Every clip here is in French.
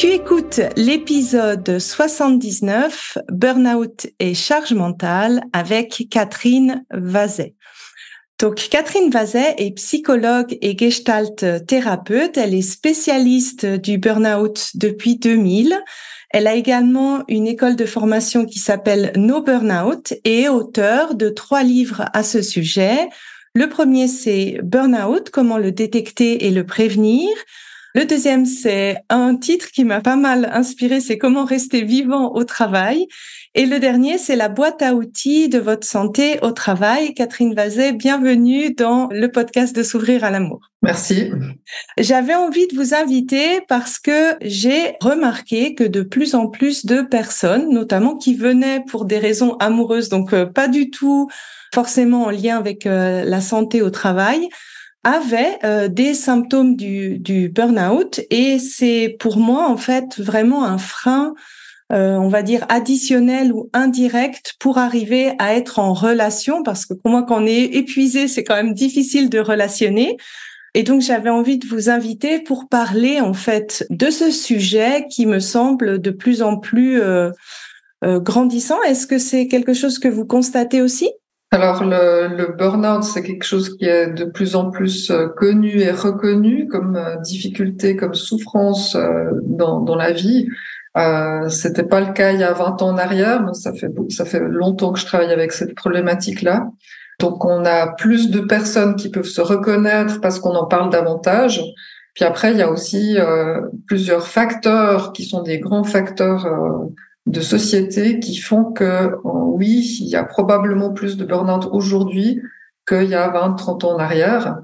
Tu écoutes l'épisode 79 Burnout et charge mentale avec Catherine Vazet. Donc Catherine Vazet est psychologue et gestalt thérapeute. Elle est spécialiste du burnout depuis 2000. Elle a également une école de formation qui s'appelle No Burnout et est auteure de trois livres à ce sujet. Le premier, c'est Burnout, comment le détecter et le prévenir. Le deuxième, c'est un titre qui m'a pas mal inspiré, c'est comment rester vivant au travail. Et le dernier, c'est la boîte à outils de votre santé au travail. Catherine Vazet, bienvenue dans le podcast de s'ouvrir à l'amour. Merci. J'avais envie de vous inviter parce que j'ai remarqué que de plus en plus de personnes, notamment qui venaient pour des raisons amoureuses, donc euh, pas du tout forcément en lien avec euh, la santé au travail, avait euh, des symptômes du, du burn-out et c'est pour moi en fait vraiment un frein, euh, on va dire additionnel ou indirect pour arriver à être en relation parce que pour moi quand on est épuisé c'est quand même difficile de relationner. Et donc j'avais envie de vous inviter pour parler en fait de ce sujet qui me semble de plus en plus euh, grandissant. Est-ce que c'est quelque chose que vous constatez aussi? Alors le, le burn-out, c'est quelque chose qui est de plus en plus euh, connu et reconnu comme euh, difficulté, comme souffrance euh, dans, dans la vie. Euh, C'était pas le cas il y a 20 ans en arrière, mais ça fait ça fait longtemps que je travaille avec cette problématique-là. Donc on a plus de personnes qui peuvent se reconnaître parce qu'on en parle davantage. Puis après, il y a aussi euh, plusieurs facteurs qui sont des grands facteurs de société qui font que euh, oui, il y a probablement plus de burn-out aujourd'hui qu'il y a 20, 30 ans en arrière.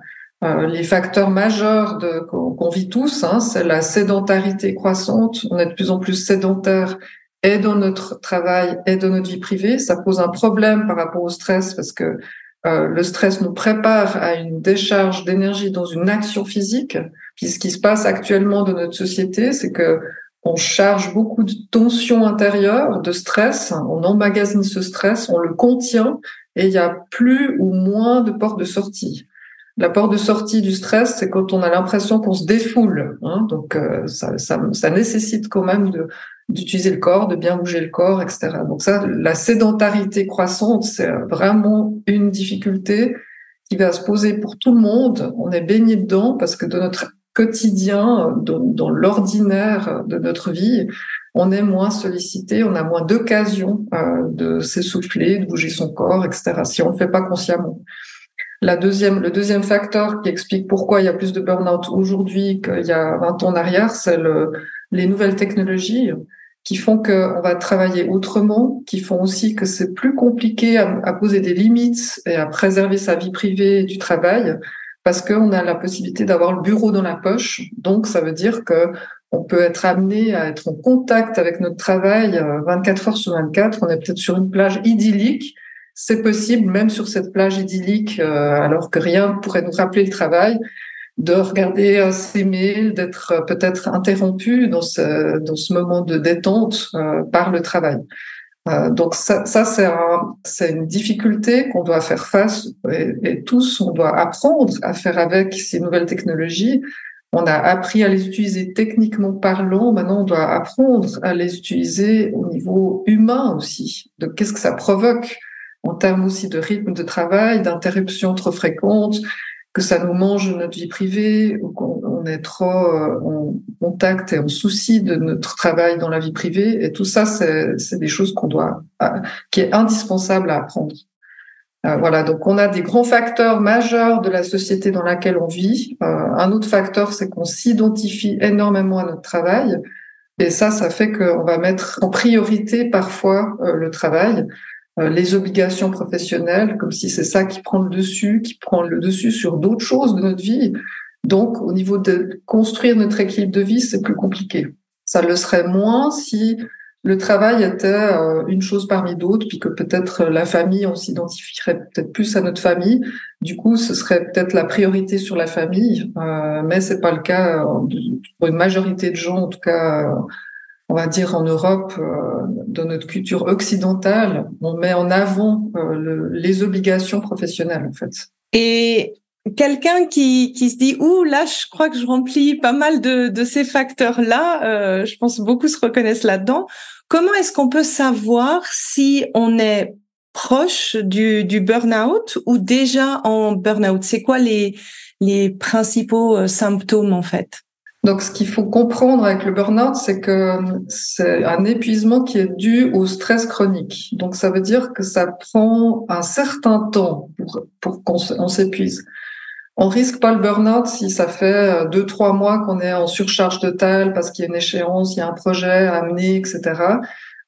Euh, les facteurs majeurs qu'on vit tous, hein, c'est la sédentarité croissante. On est de plus en plus sédentaire et dans notre travail et dans notre vie privée. Ça pose un problème par rapport au stress parce que euh, le stress nous prépare à une décharge d'énergie dans une action physique. Puis ce qui se passe actuellement dans notre société, c'est que on charge beaucoup de tensions intérieures, de stress, on emmagasine ce stress, on le contient et il y a plus ou moins de porte de sortie. La porte de sortie du stress, c'est quand on a l'impression qu'on se défoule. Hein, donc euh, ça, nécessite quand même d'utiliser le corps, de bien bouger le corps, etc. Donc ça, la sédentarité croissante, c'est vraiment une difficulté qui va se poser pour tout le monde. On est baigné dedans parce que de notre quotidien, dans, l'ordinaire de notre vie, on est moins sollicité, on a moins d'occasions euh, de s'essouffler, de bouger son corps, etc. Si on ne le fait pas consciemment. La deuxième, le deuxième facteur qui explique pourquoi il y a plus de burn-out aujourd'hui qu'il y a 20 ans en arrière, c'est le, les nouvelles technologies qui font qu'on va travailler autrement, qui font aussi que c'est plus compliqué à, à, poser des limites et à préserver sa vie privée du travail parce qu'on a la possibilité d'avoir le bureau dans la poche. Donc, ça veut dire que on peut être amené à être en contact avec notre travail 24 euh, heures sur 24. On est peut-être sur une plage idyllique. C'est possible, même sur cette plage idyllique, euh, alors que rien pourrait nous rappeler le travail, de regarder euh, ses mails, d'être peut-être interrompu dans ce, dans ce moment de détente par le travail. Euh, donc ça, ça c'est une difficulté qu'on doit faire face et, tous, on doit apprendre à faire avec ces nouvelles technologies. On a appris à les utiliser techniquement parlant, maintenant on doit apprendre à les utiliser au niveau humain aussi. Donc qu'est-ce que ça provoque en termes aussi de rythme de travail, d'interruptions trop fréquentes, que ça nous mange notre vie privée ou qu'on est trop euh, en contact et en souci de notre travail dans la vie privée. Et tout ça, c'est des choses qu'on doit, euh, qui est indispensable à apprendre. Euh, voilà, donc on a des grands facteurs majeurs de la société dans laquelle on vit. Euh, un autre facteur, c'est qu'on s'identifie énormément à notre travail. Et ça, ça fait qu'on va mettre en priorité parfois le travail, les obligations professionnelles, comme si c'est ça qui prend le dessus, qui prend le dessus sur d'autres choses de notre vie. Donc, au niveau de construire notre équilibre de vie, c'est plus compliqué. Ça le serait moins si le travail était euh, une chose parmi d'autres, puis que peut-être la famille, on s'identifierait peut-être plus à notre famille. Du coup, ce serait peut-être la priorité sur la famille, euh, mais c'est pas le cas euh, pour une majorité de gens, en tout cas, on va dire en Europe, dans notre culture occidentale, on met en avant les obligations professionnelles, en fait. Et quelqu'un qui, qui se dit ouh là je crois que je remplis pas mal de, de ces facteurs là euh, je pense beaucoup se reconnaissent là-dedans. Comment est-ce qu'on peut savoir si on est proche du, du burn-out ou déjà en burn-out? C'est quoi les les principaux euh, symptômes en fait? Donc, ce qu'il faut comprendre avec le burn-out, c'est que c'est un épuisement qui est dû au stress chronique. Donc, ça veut dire que ça prend un certain temps pour, pour qu'on s'épuise. On risque pas le burn-out si ça fait euh, deux, trois mois qu'on est en surcharge totale parce qu'il y a une échéance, il y a un projet à amener, etc.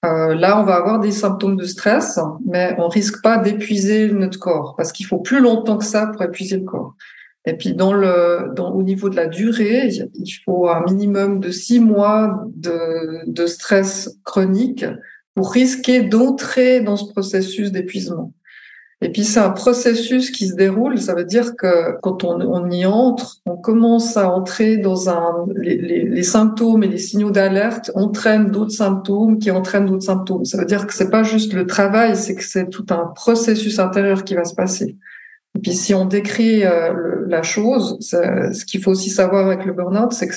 Euh, là, on va avoir des symptômes de stress, mais on risque pas d'épuiser notre corps parce qu'il faut plus longtemps que ça pour épuiser le corps. Et puis, dans le, au niveau de la durée, il faut un minimum de six mois de, stress chronique pour risquer d'entrer dans ce processus d'épuisement. Et puis c'est un processus qui se déroule. Ça veut dire que quand on, y entre, on commence à entrer dans un les, les symptômes et les signaux d'alerte entraînent d'autres symptômes qui entraînent d'autres symptômes. Ça veut dire que c'est pas juste le travail, c'est que c'est tout un processus intérieur qui va se passer. Et puis si on décrit euh, la chose, ce qu'il faut aussi savoir avec le burn-out, c'est que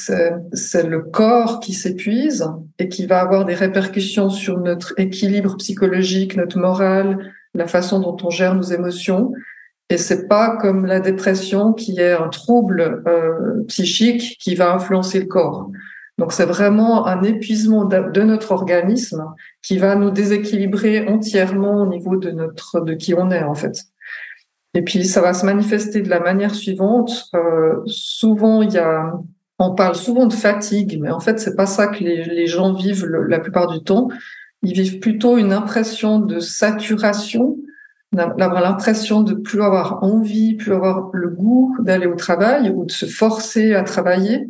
c'est le corps qui s'épuise et qui va avoir des répercussions sur notre équilibre psychologique, notre morale, la façon dont on gère nos émotions. Et c'est pas comme la dépression qui est un trouble euh, psychique qui va influencer le corps. Donc c'est vraiment un épuisement de, notre organisme qui va nous déséquilibrer entièrement au niveau de notre de qui on est en fait. Et puis ça va se manifester de la manière suivante. Euh, souvent il y a on parle souvent de fatigue, mais en fait c'est pas ça que les, gens vivent la plupart du temps ils vivent plutôt une impression de saturation, d'avoir l'impression de plus avoir envie, plus avoir le goût d'aller au travail ou de se forcer à travailler.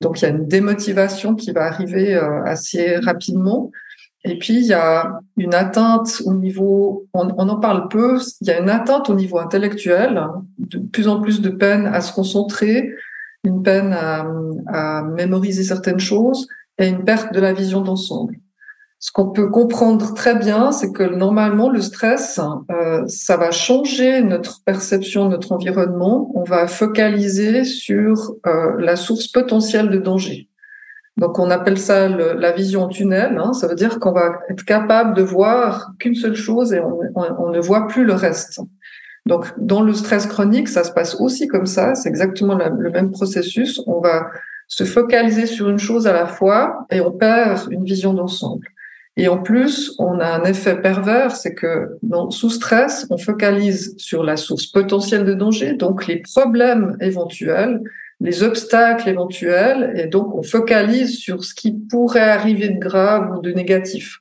Donc il y a une démotivation qui va arriver euh, assez rapidement. Et puis il y a une atteinte au niveau, on, en parle peu, il y a une atteinte au niveau intellectuel, de plus en plus de peine à se concentrer, une peine à, mémoriser certaines choses et une perte de la vision d'ensemble. Ce qu'on peut comprendre très bien, c'est que normalement, le stress, euh, ça va changer notre perception de notre environnement. On va focaliser sur euh, la source potentielle de danger. Donc, on appelle ça la vision tunnel. Hein. Ça veut dire qu'on va être capable de voir qu'une seule chose et on, ne voit plus le reste. Donc, dans le stress chronique, ça se passe aussi comme ça. C'est exactement le même processus. On va se focaliser sur une chose à la fois et on perd une vision d'ensemble. Et en plus, on a un effet pervers, c'est que sous stress, on focalise sur la source potentielle de danger, donc les problèmes éventuels, les obstacles éventuels, et donc on focalise sur ce qui pourrait arriver de grave ou de négatif.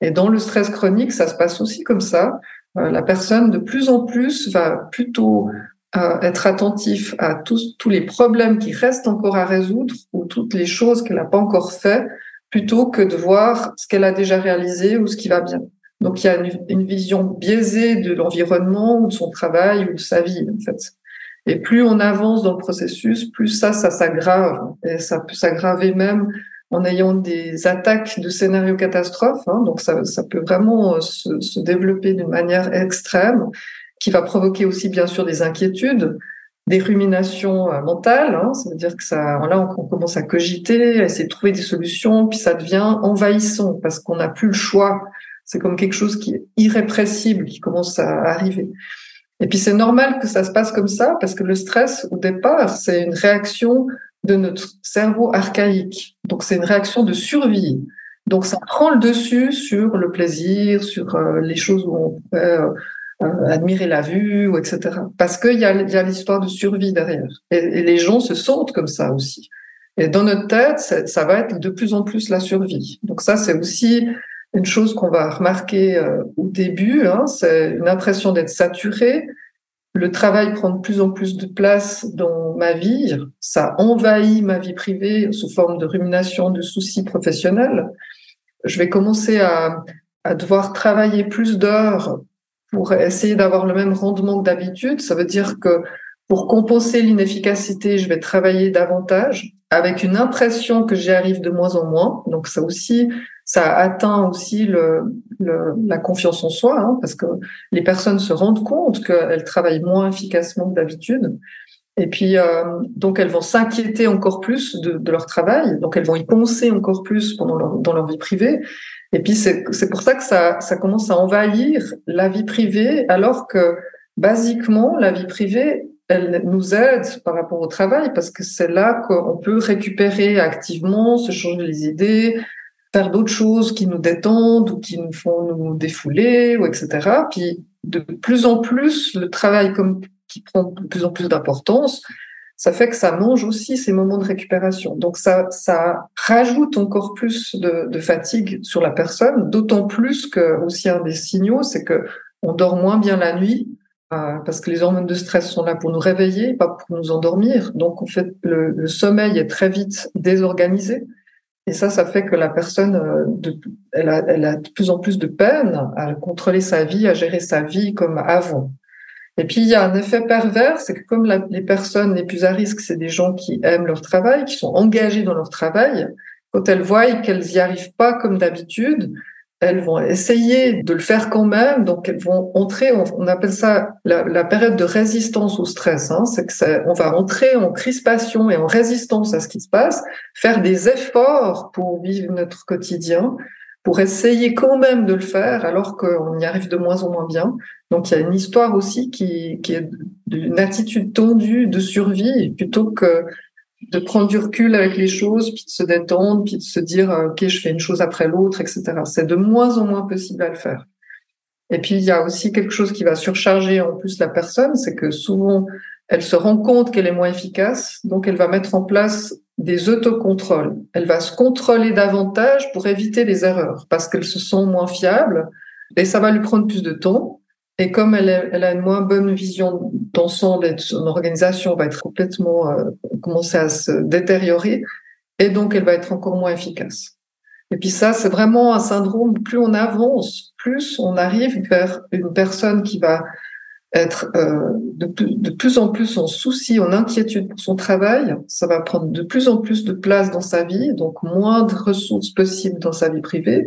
Et dans le stress chronique, ça se passe aussi comme ça. Euh, la personne, de plus en plus, va plutôt euh, être attentif à tous, tous les problèmes qui restent encore à résoudre ou toutes les choses qu'elle n'a pas encore fait plutôt que de voir ce qu'elle a déjà réalisé ou ce qui va bien. Donc il y a une, vision biaisée de l'environnement ou de son travail ou de sa vie en fait. Et plus on avance dans le processus, plus ça, ça s'aggrave et ça peut s'aggraver même en ayant des attaques de scénarios catastrophes. Hein. donc ça, ça, peut vraiment se, se développer d'une manière extrême, qui va provoquer aussi bien sûr des inquiétudes, des ruminations euh, mentales. Hein, ça veut dire que ça, là, on, commence à cogiter, à essayer de trouver des solutions, puis ça devient envahissant parce qu'on n'a plus le choix. C'est comme quelque chose qui est irrépressible qui commence à arriver. Et puis c'est normal que ça se passe comme ça parce que le stress, au départ, c'est une réaction de notre cerveau archaïque. Donc c'est une réaction de survie. Donc ça prend le dessus sur le plaisir, sur euh, les choses où on peut admirer la vue, etc. Parce qu'il y a, y a l'histoire de survie derrière. Et, les gens se sentent comme ça aussi. Et dans notre tête, ça, va être de plus en plus la survie. Donc ça, c'est aussi une chose qu'on va remarquer au début. Hein, c'est une impression d'être saturé, le travail prend de plus en plus de place dans ma vie, ça envahit ma vie privée sous forme de rumination, de soucis professionnels. Je vais commencer à, devoir travailler plus d'heures pour essayer d'avoir le même rendement que d'habitude. Ça veut dire que pour compenser l'inefficacité, je vais travailler davantage avec une impression que j'y arrive de moins en moins. Donc ça aussi, ça atteint aussi le, la confiance en soi, hein, parce que les personnes se rendent compte qu'elles travaillent moins efficacement que d'habitude. Et puis, euh, donc, elles vont s'inquiéter encore plus de, de, leur travail, donc elles vont y penser encore plus pendant leur, dans leur vie privée. Et puis, c'est pour ça que ça, ça commence à envahir la vie privée, alors que, basiquement, la vie privée, elle nous aide par rapport au travail, parce que c'est là qu'on peut récupérer activement, se changer les idées, faire d'autres choses qui nous détendent ou qui nous font nous défouler, ou etc. Puis de plus en plus, le travail qui prend de plus en plus d'importance, ça fait que ça mange aussi ces moments de récupération. Donc ça, ça rajoute encore plus de, fatigue sur la personne, d'autant plus que aussi un des signaux, c'est que on dort moins bien la nuit euh, parce que les hormones de stress sont là pour nous réveiller, pas pour nous endormir. Donc en fait, le sommeil est très vite désorganisé. Et ça, ça fait que la personne, euh, de, elle, a, elle, a, de plus en plus de peine à contrôler sa vie, à gérer sa vie comme avant. Et puis, il y a un effet pervers, c'est que comme les personnes les plus à risque, c'est des gens qui aiment leur travail, qui sont engagés dans leur travail, quand elles voient qu'elles n'y arrivent pas comme d'habitude, elles vont essayer de le faire quand même, donc elles vont entrer, on, appelle ça la, période de résistance au stress, hein, c'est que on va entrer en crispation et en résistance à ce qui se passe, faire des efforts pour vivre notre quotidien, pour essayer quand même de le faire alors qu'on y arrive de moins en moins bien. Donc il y a une histoire aussi qui, qui est d'une attitude tendue de survie plutôt que de prendre du recul avec les choses, puis de se détendre, puis de se dire euh, ok je fais une chose après l'autre, etc. C'est de moins en moins possible à le faire. Et puis il y a aussi quelque chose qui va surcharger en plus la personne, c'est que souvent elle se rend compte qu'elle est moins efficace, donc elle va mettre en place des autocontrôles. Elle va se contrôler davantage pour éviter les erreurs, parce qu'elle se sent moins fiable, et ça va lui prendre plus de temps. Et comme elle, a une moins bonne vision d'ensemble et son organisation va être complètement euh, commencer à se détériorer, et donc elle va être encore moins efficace. Et puis ça, c'est vraiment un syndrome. Plus on avance, plus on arrive vers une personne qui va être euh, de, de, plus en plus en souci, en inquiétude pour son travail. Ça va prendre de plus en plus de place dans sa vie, donc moins de ressources possibles dans sa vie privée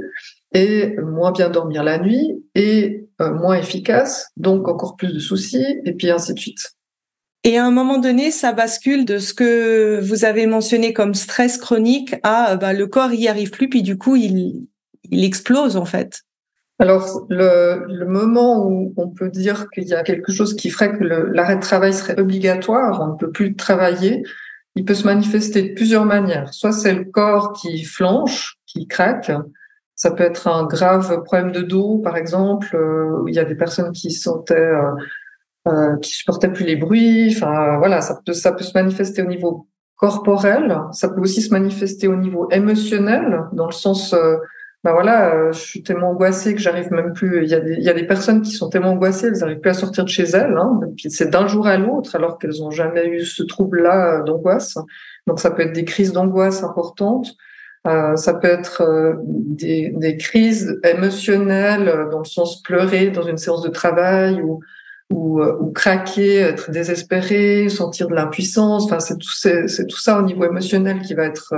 et moins bien dormir la nuit et euh, moins efficace, donc encore plus de soucis, et puis ainsi de suite. Et à un moment donné, ça bascule de ce que vous avez mentionné comme stress chronique à bah, le corps y arrive plus, puis du coup il, il explose en fait. Alors le, le moment où on peut dire qu'il y a quelque chose qui ferait que l'arrêt de travail serait obligatoire, on ne peut plus travailler, il peut se manifester de plusieurs manières. Soit c'est le corps qui flanche, qui craque, ça peut être un grave problème de dos, par exemple. Euh, il y a des personnes qui sentaient, euh, euh, qui supportaient plus les bruits. Enfin, voilà, ça peut, ça peut se manifester au niveau corporel. Ça peut aussi se manifester au niveau émotionnel, dans le sens, ben voilà, je suis tellement angoissée que j'arrive même plus. Il y a des, il y a des personnes qui sont tellement angoissées, elles n'arrivent plus à sortir de chez elles. Hein, c'est d'un jour à l'autre, alors qu'elles n'ont jamais eu ce trouble-là d'angoisse. Donc, ça peut être des crises d'angoisse importantes. Euh, ça peut être euh, des, des, crises émotionnelles euh, dans le sens pleurer dans une séance de travail ou, ou, ou craquer, être désespéré, sentir de l'impuissance. Enfin, c'est tout, c'est, tout ça au niveau émotionnel qui va être,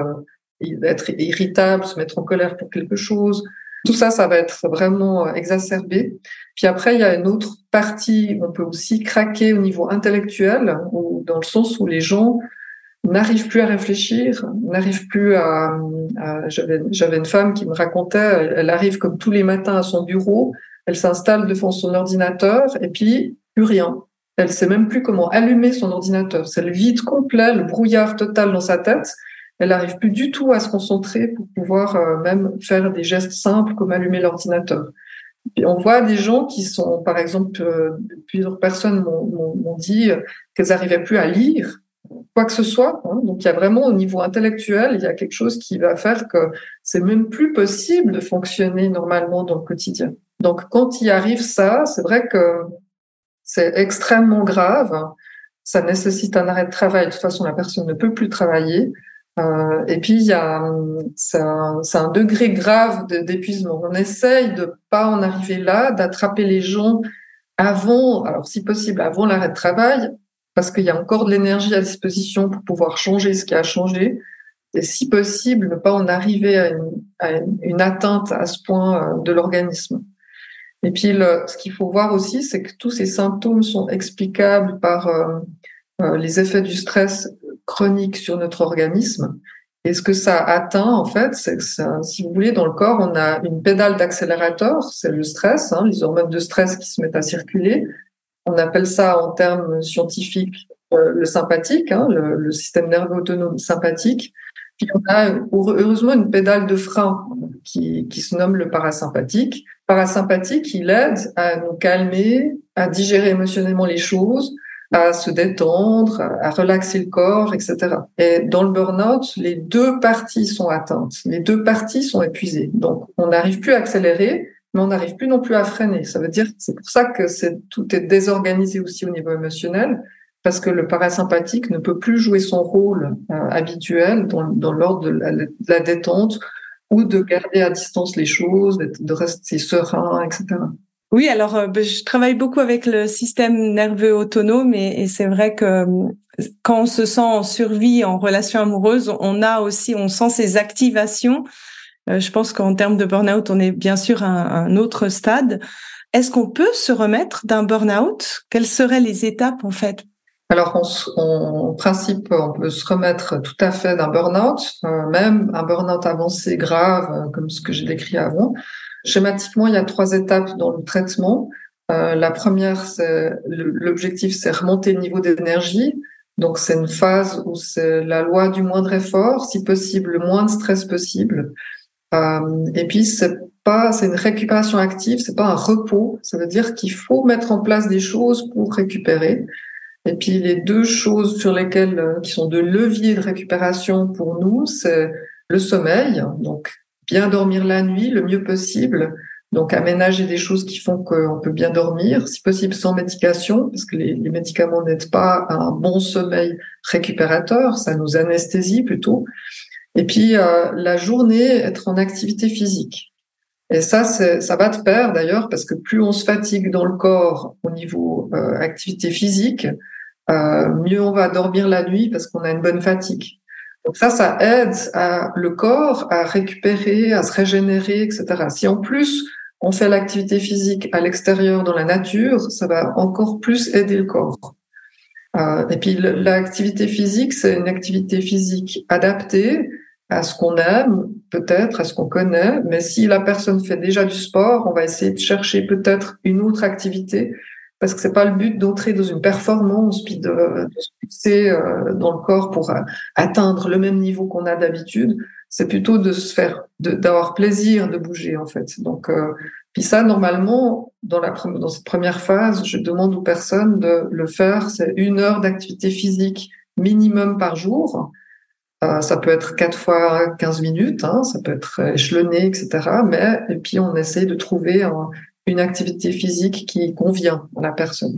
être irritable, se mettre en colère pour quelque chose. Tout ça, ça va être vraiment exacerbé. Puis après, il y a une autre partie, on peut aussi craquer au niveau intellectuel, ou dans le sens où les gens n'arrive plus à réfléchir, n'arrive plus à. j'avais, j'avais une femme qui me racontait, elle, arrive comme tous les matins à son bureau, elle s'installe devant son ordinateur et puis plus rien. Elle sait même plus comment allumer son ordinateur. C'est le vide complet, le brouillard total dans sa tête. Elle n'arrive plus du tout à se concentrer pour pouvoir euh, même faire des gestes simples comme allumer l'ordinateur. on voit des gens qui sont, par exemple, euh, plusieurs personnes m'ont dit qu'elles n'arrivaient plus à lire quoi que ce soit. Hein. Donc il y a vraiment au niveau intellectuel, il y a quelque chose qui va faire que c'est même plus possible de fonctionner normalement dans le quotidien. Donc quand il arrive ça, c'est vrai que c'est extrêmement grave. Ça nécessite un arrêt de travail. De toute façon, la personne ne peut plus travailler. Euh, et puis, il y a, c'est un, un, degré grave d'épuisement. On essaye de pas en arriver là, d'attraper les gens avant, alors si possible, avant l'arrêt de travail, parce qu'il y a encore de l'énergie à disposition pour pouvoir changer ce qui a changé. Et si possible, ne pas en arriver à une, atteinte à ce point euh, de l'organisme. Et puis, ce qu'il faut voir aussi, c'est que tous ces symptômes sont explicables par euh, euh, les effets du stress chronique sur notre organisme. Et ce que ça atteint, en fait, c'est que si vous voulez, dans le corps, on a une pédale d'accélérateur, c'est le stress, hein, les hormones de stress qui se mettent à circuler. On appelle ça en termes scientifiques euh, le sympathique, hein, le, le, système nerveux autonome sympathique. Puis on a heureusement une pédale de frein qui, qui se nomme le parasympathique. Parasympathique, il aide à nous calmer, à digérer émotionnellement les choses, à se détendre, à relaxer le corps, etc. Et dans le burn-out, les deux parties sont atteintes, les deux parties sont épuisées. Donc, on n'arrive plus à accélérer, mais on n'arrive plus non plus à freiner. Ça veut dire, c'est pour ça que c'est, tout est désorganisé aussi au niveau émotionnel, parce que le parasympathique ne peut plus jouer son rôle euh, habituel dans, dans l'ordre de, la, détente ou de garder à distance les choses, de rester serein, etc. Oui, alors euh, ben, je travaille beaucoup avec le système nerveux autonome et, et c'est vrai que euh, quand on se sent en survie en relation amoureuse, on a aussi, on sent ces activations je pense qu'en termes de burn-out, on est bien sûr à un, autre stade. Est-ce qu'on peut se remettre d'un burn-out? Quelles seraient les étapes en fait? Alors, en principe, on peut se remettre tout à fait d'un burn-out, euh, même un burn-out avancé grave, euh, comme ce que j'ai décrit avant. Schématiquement, il y a trois étapes dans le traitement. la première, l'objectif, c'est remonter le niveau d'énergie. Donc, c'est une phase où c'est la loi du moindre effort, si possible, le moins de stress possible. Euh, et puis c'est pas, c'est une récupération active, c'est pas un repos. Ça veut dire qu'il faut mettre en place des choses pour récupérer. Et puis les deux choses sur lesquelles euh, qui sont de leviers de récupération pour nous, c'est le sommeil, donc bien dormir la nuit le mieux possible, donc aménager des choses qui font qu'on peut bien dormir, si possible sans médication, parce que les, les médicaments n'aident pas à un bon sommeil récupérateur, ça nous anesthésie plutôt. Et puis euh, la journée, être en activité physique. Et ça, ça va de pair d'ailleurs, parce que plus on se fatigue dans le corps au niveau euh, activité physique, euh, mieux on va dormir la nuit parce qu'on a une bonne fatigue. Donc ça, ça aide à, le corps à récupérer, à se régénérer, etc. Si en plus on fait l'activité physique à l'extérieur dans la nature, ça va encore plus aider le corps. Euh, et puis l'activité physique, c'est une activité physique adaptée à ce qu'on aime, peut-être, à ce qu'on connaît. Mais si la personne fait déjà du sport, on va essayer de chercher peut-être une autre activité parce que c'est pas le but d'entrer dans une performance puis de, se pousser euh, dans le corps pour euh, atteindre le même niveau qu'on a d'habitude. C'est plutôt de se faire, d'avoir plaisir de bouger en fait. Donc, euh, puis ça normalement dans la dans cette première phase, je demande aux personnes de le faire. C'est une heure d'activité physique minimum par jour ça peut être quatre fois 15 minutes, hein, ça peut être échelonné, etc. Mais et puis on essaye de trouver une activité physique qui convient à la personne.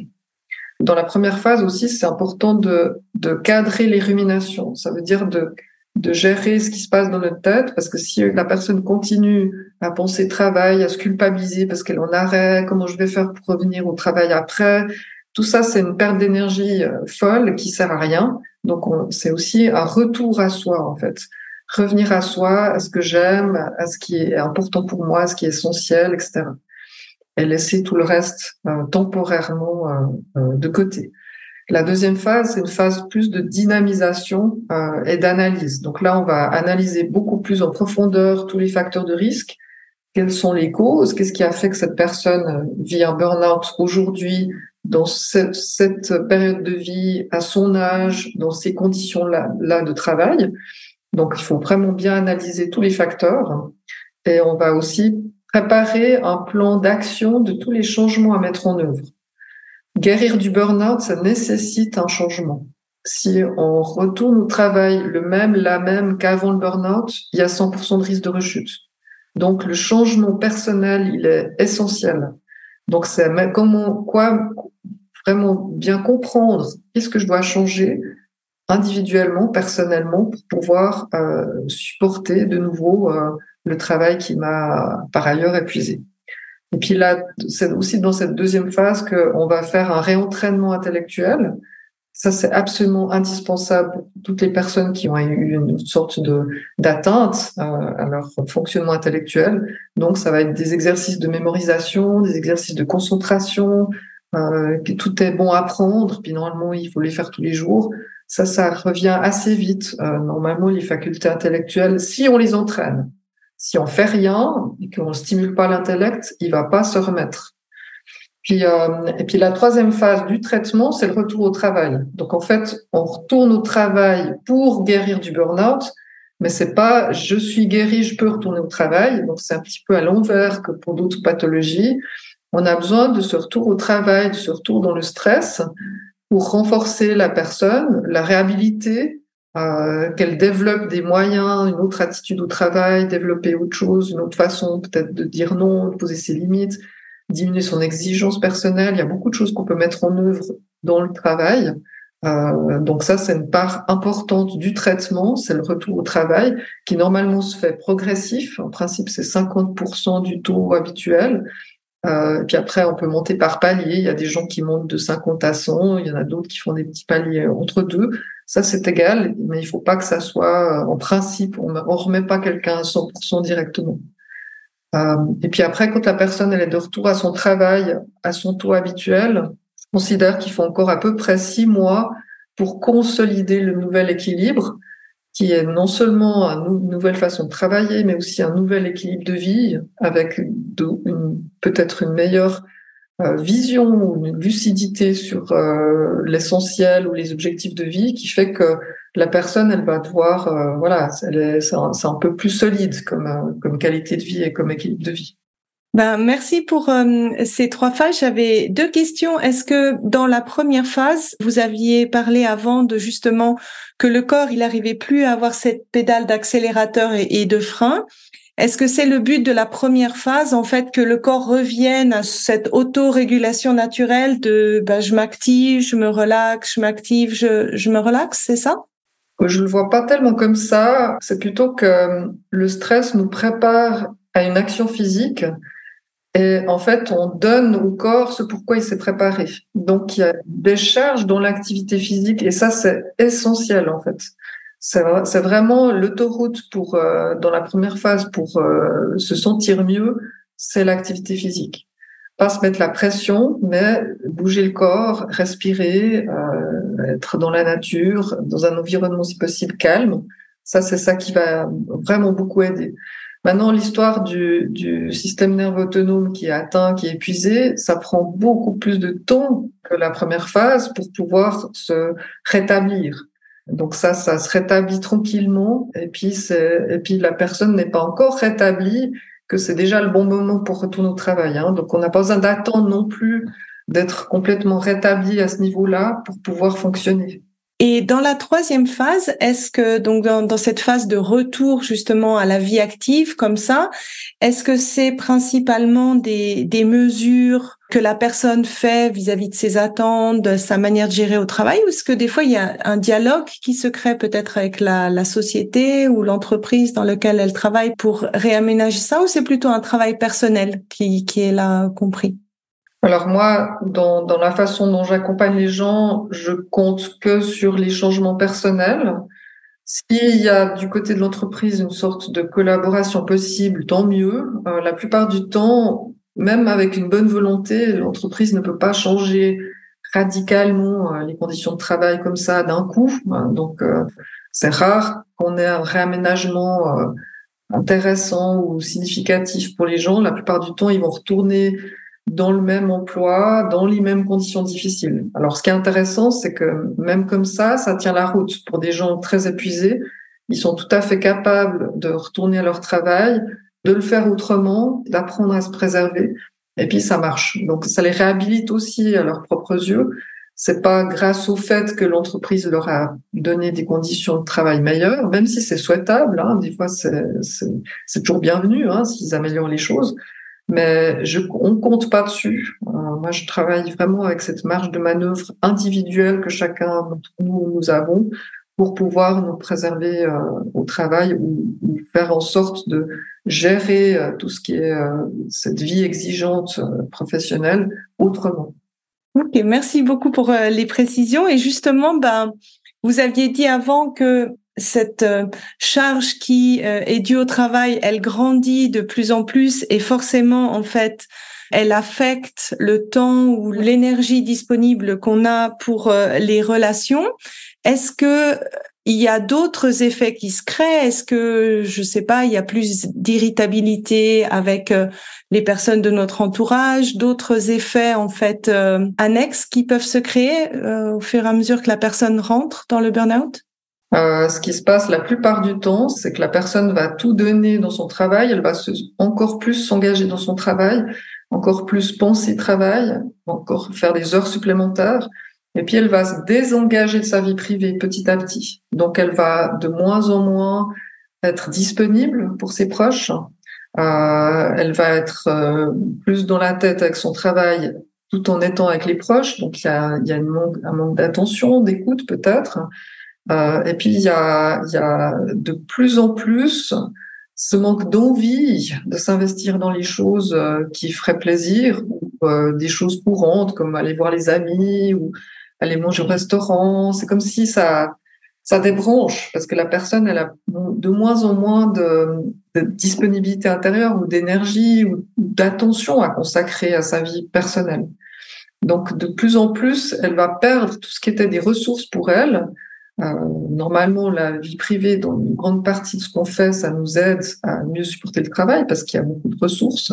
Dans la première phase aussi, c'est important de, de cadrer les ruminations. Ça veut dire de, de gérer ce qui se passe dans notre tête, parce que si la personne continue à penser travail, à se culpabiliser parce qu'elle en arrête, comment je vais faire pour revenir au travail après, tout ça, c'est une perte d'énergie euh, folle qui sert à rien. Donc, c'est aussi un retour à soi, en fait. Revenir à soi, à ce que j'aime, à ce qui est important pour moi, à ce qui est essentiel, etc. Et laisser tout le reste euh, temporairement euh, de côté. La deuxième phase, c'est une phase plus de dynamisation et d'analyse. Donc là, on va analyser beaucoup plus en profondeur tous les facteurs de risque. Quelles sont les causes? Qu'est-ce qui a fait que cette personne vit un burn-out aujourd'hui? Dans cette période de vie, à son âge, dans ces conditions-là là de travail. Donc, il faut vraiment bien analyser tous les facteurs. Et on va aussi préparer un plan d'action de tous les changements à mettre en œuvre. Guérir du burn-out, ça nécessite un changement. Si on retourne au travail le même, la même qu'avant le burn-out, il y a 100% de risque de rechute. Donc le changement personnel, il est essentiel. Donc c'est comment, quoi, vraiment bien comprendre qu'est-ce que je dois changer individuellement, personnellement, pour pouvoir euh, supporter de nouveau euh, le travail qui m'a par ailleurs épuisé. Et puis là, c'est aussi dans cette deuxième phase qu'on va faire un réentraînement intellectuel. Ça, c'est absolument indispensable pour toutes les personnes qui ont eu une sorte de d'atteinte euh, à leur fonctionnement intellectuel. Donc, ça va être des exercices de mémorisation, des exercices de concentration. Euh, tout est bon à prendre. Puis normalement, il faut les faire tous les jours. Ça, ça revient assez vite. Euh, normalement, les facultés intellectuelles, si on les entraîne, si on fait rien et qu'on stimule pas l'intellect, il va pas se remettre. Puis, euh, et puis la troisième phase du traitement, c'est le retour au travail. Donc en fait, on retourne au travail pour guérir du burn-out, mais c'est pas je suis guéri, je peux retourner au travail. Donc c'est un petit peu à l'envers que pour d'autres pathologies. On a besoin de ce retour au travail, de ce retour dans le stress pour renforcer la personne, la réhabiliter euh, qu'elle développe des moyens, une autre attitude au travail, développer autre chose, une autre façon peut-être de dire non, de poser ses limites, diminuer son exigence personnelle. Il y a beaucoup de choses qu'on peut mettre en œuvre dans le travail. Euh, donc ça, c'est une part importante du traitement, c'est le retour au travail qui normalement se fait progressif. En principe, c'est 50% du taux habituel. Euh, puis après, on peut monter par palier. Il y a des gens qui montent de 50 à 100, il y en a d'autres qui font des petits paliers entre deux. Ça, c'est égal, mais il faut pas que ça soit euh, en principe. On ne remet pas quelqu'un à 100% directement. Euh, et puis après, quand la personne elle est de retour à son travail, à son taux habituel, je considère qu'il faut encore à peu près six mois pour consolider le nouvel équilibre qui est non seulement une nouvelle façon de travailler, mais aussi un nouvel équilibre de vie avec peut-être une meilleure euh, vision ou une lucidité sur euh, l'essentiel ou les objectifs de vie qui fait que la personne, elle va devoir, euh, voilà, c'est un, un, peu plus solide comme, comme qualité de vie et comme équilibre de vie. Ben, merci pour euh, ces trois phases. J'avais deux questions. Est-ce que dans la première phase, vous aviez parlé avant de justement que le corps, il arrivait plus à avoir cette pédale d'accélérateur et, de frein? Est-ce que c'est le but de la première phase, en fait, que le corps revienne à cette autorégulation naturelle de ben, je m'active, je me relaxe, je m'active, je, je me relaxe, c'est ça? Je le vois pas tellement comme ça. C'est plutôt que le stress nous prépare à une action physique et en fait, on donne au corps ce pourquoi il s'est préparé. Donc, il y a des charges dans l'activité physique et ça, c'est essentiel en fait. C'est vraiment l'autoroute pour euh, dans la première phase pour euh, se sentir mieux, c'est l'activité physique. Pas se mettre la pression, mais bouger le corps, respirer, euh, être dans la nature, dans un environnement si possible calme. Ça, c'est ça qui va vraiment beaucoup aider. Maintenant, l'histoire du, système nerveux autonome qui est atteint, qui est épuisé, ça prend beaucoup plus de temps que la première phase pour pouvoir se rétablir. Donc ça, ça se rétablit tranquillement et puis et puis la personne n'est pas encore rétablie que c'est déjà le bon moment pour retourner au travail. Hein. Donc on n'a pas besoin d'attendre non plus d'être complètement rétabli à ce niveau-là pour pouvoir fonctionner. Et dans la troisième phase, est-ce que donc dans, cette phase de retour justement à la vie active comme ça, est-ce que c'est principalement des, des mesures que la personne fait vis-à-vis de ses attentes, de sa manière de gérer au travail, ou est-ce que des fois il y a un dialogue qui se crée peut-être avec la, la société ou l'entreprise dans laquelle elle travaille pour réaménager ça, ou c'est plutôt un travail personnel qui, qui est là compris? Alors moi, dans, dans la façon dont j'accompagne les gens, je compte que sur les changements personnels. S'il y a du côté de l'entreprise une sorte de collaboration possible, tant mieux. Euh, la plupart du temps, même avec une bonne volonté, l'entreprise ne peut pas changer radicalement euh, les conditions de travail comme ça d'un coup. Donc euh, c'est rare qu'on ait un réaménagement intéressant ou significatif pour les gens. La plupart du temps, ils vont retourner dans le même emploi, dans les mêmes conditions difficiles. Alors, ce qui est intéressant, c'est que même comme ça, ça tient la route pour des gens très épuisés. Ils sont tout à fait capables de retourner à leur travail de le faire autrement, d'apprendre à se préserver. Et puis ça marche. Donc ça les réhabilite aussi à leurs propres yeux. C'est pas grâce au fait que l'entreprise leur a donné des conditions de travail meilleures, même si c'est souhaitable. Hein, des fois, c'est toujours bienvenu hein, s'ils améliorent les choses. Mais je, on compte pas dessus. Euh, moi, je travaille vraiment avec cette marge de manœuvre individuelle que chacun nous nous avons pour pouvoir nous préserver euh, au travail ou, faire en sorte de gérer euh, tout ce qui est euh, cette vie exigeante professionnelle autrement. Ok, merci beaucoup pour les précisions. Et justement, ben, vous aviez dit avant que cette charge qui est due au travail, elle grandit de plus en plus et forcément, en fait, elle affecte le temps ou l'énergie disponible qu'on a pour les relations. Est-ce que il y a d'autres effets qui se créent? Est-ce que, je sais pas, il y a plus d'irritabilité avec euh, les personnes de notre entourage, d'autres effets en fait euh, annexes qui peuvent se créer euh, au fur et à mesure que la personne rentre dans le burn-out? Euh, ce qui se passe la plupart du temps, c'est que la personne va tout donner dans son travail, elle va se, encore plus s'engager dans son travail, encore plus penser travail, encore faire des heures supplémentaires. Et puis elle va se désengager de sa vie privée petit à petit. Donc elle va de moins en moins être disponible pour ses proches. Euh, elle va être euh, plus dans la tête avec son travail tout en étant avec les proches. Donc il y a, y a un manque d'attention, d'écoute peut-être. Euh, et puis il y a, y a de plus en plus ce manque d'envie de s'investir dans les choses euh, qui feraient plaisir ou euh, des choses courantes comme aller voir les amis ou aller manger au restaurant. C'est comme si ça, ça débranche parce que la personne, elle a de moins en moins de disponibilité intérieure ou d'énergie ou d'attention à consacrer à sa vie personnelle. Donc, de plus en plus, elle va perdre tout ce qui était des ressources pour elle. Euh, normalement, la vie privée, dans une grande partie de ce qu'on fait, ça nous aide à mieux supporter le travail parce qu'il y a beaucoup de ressources.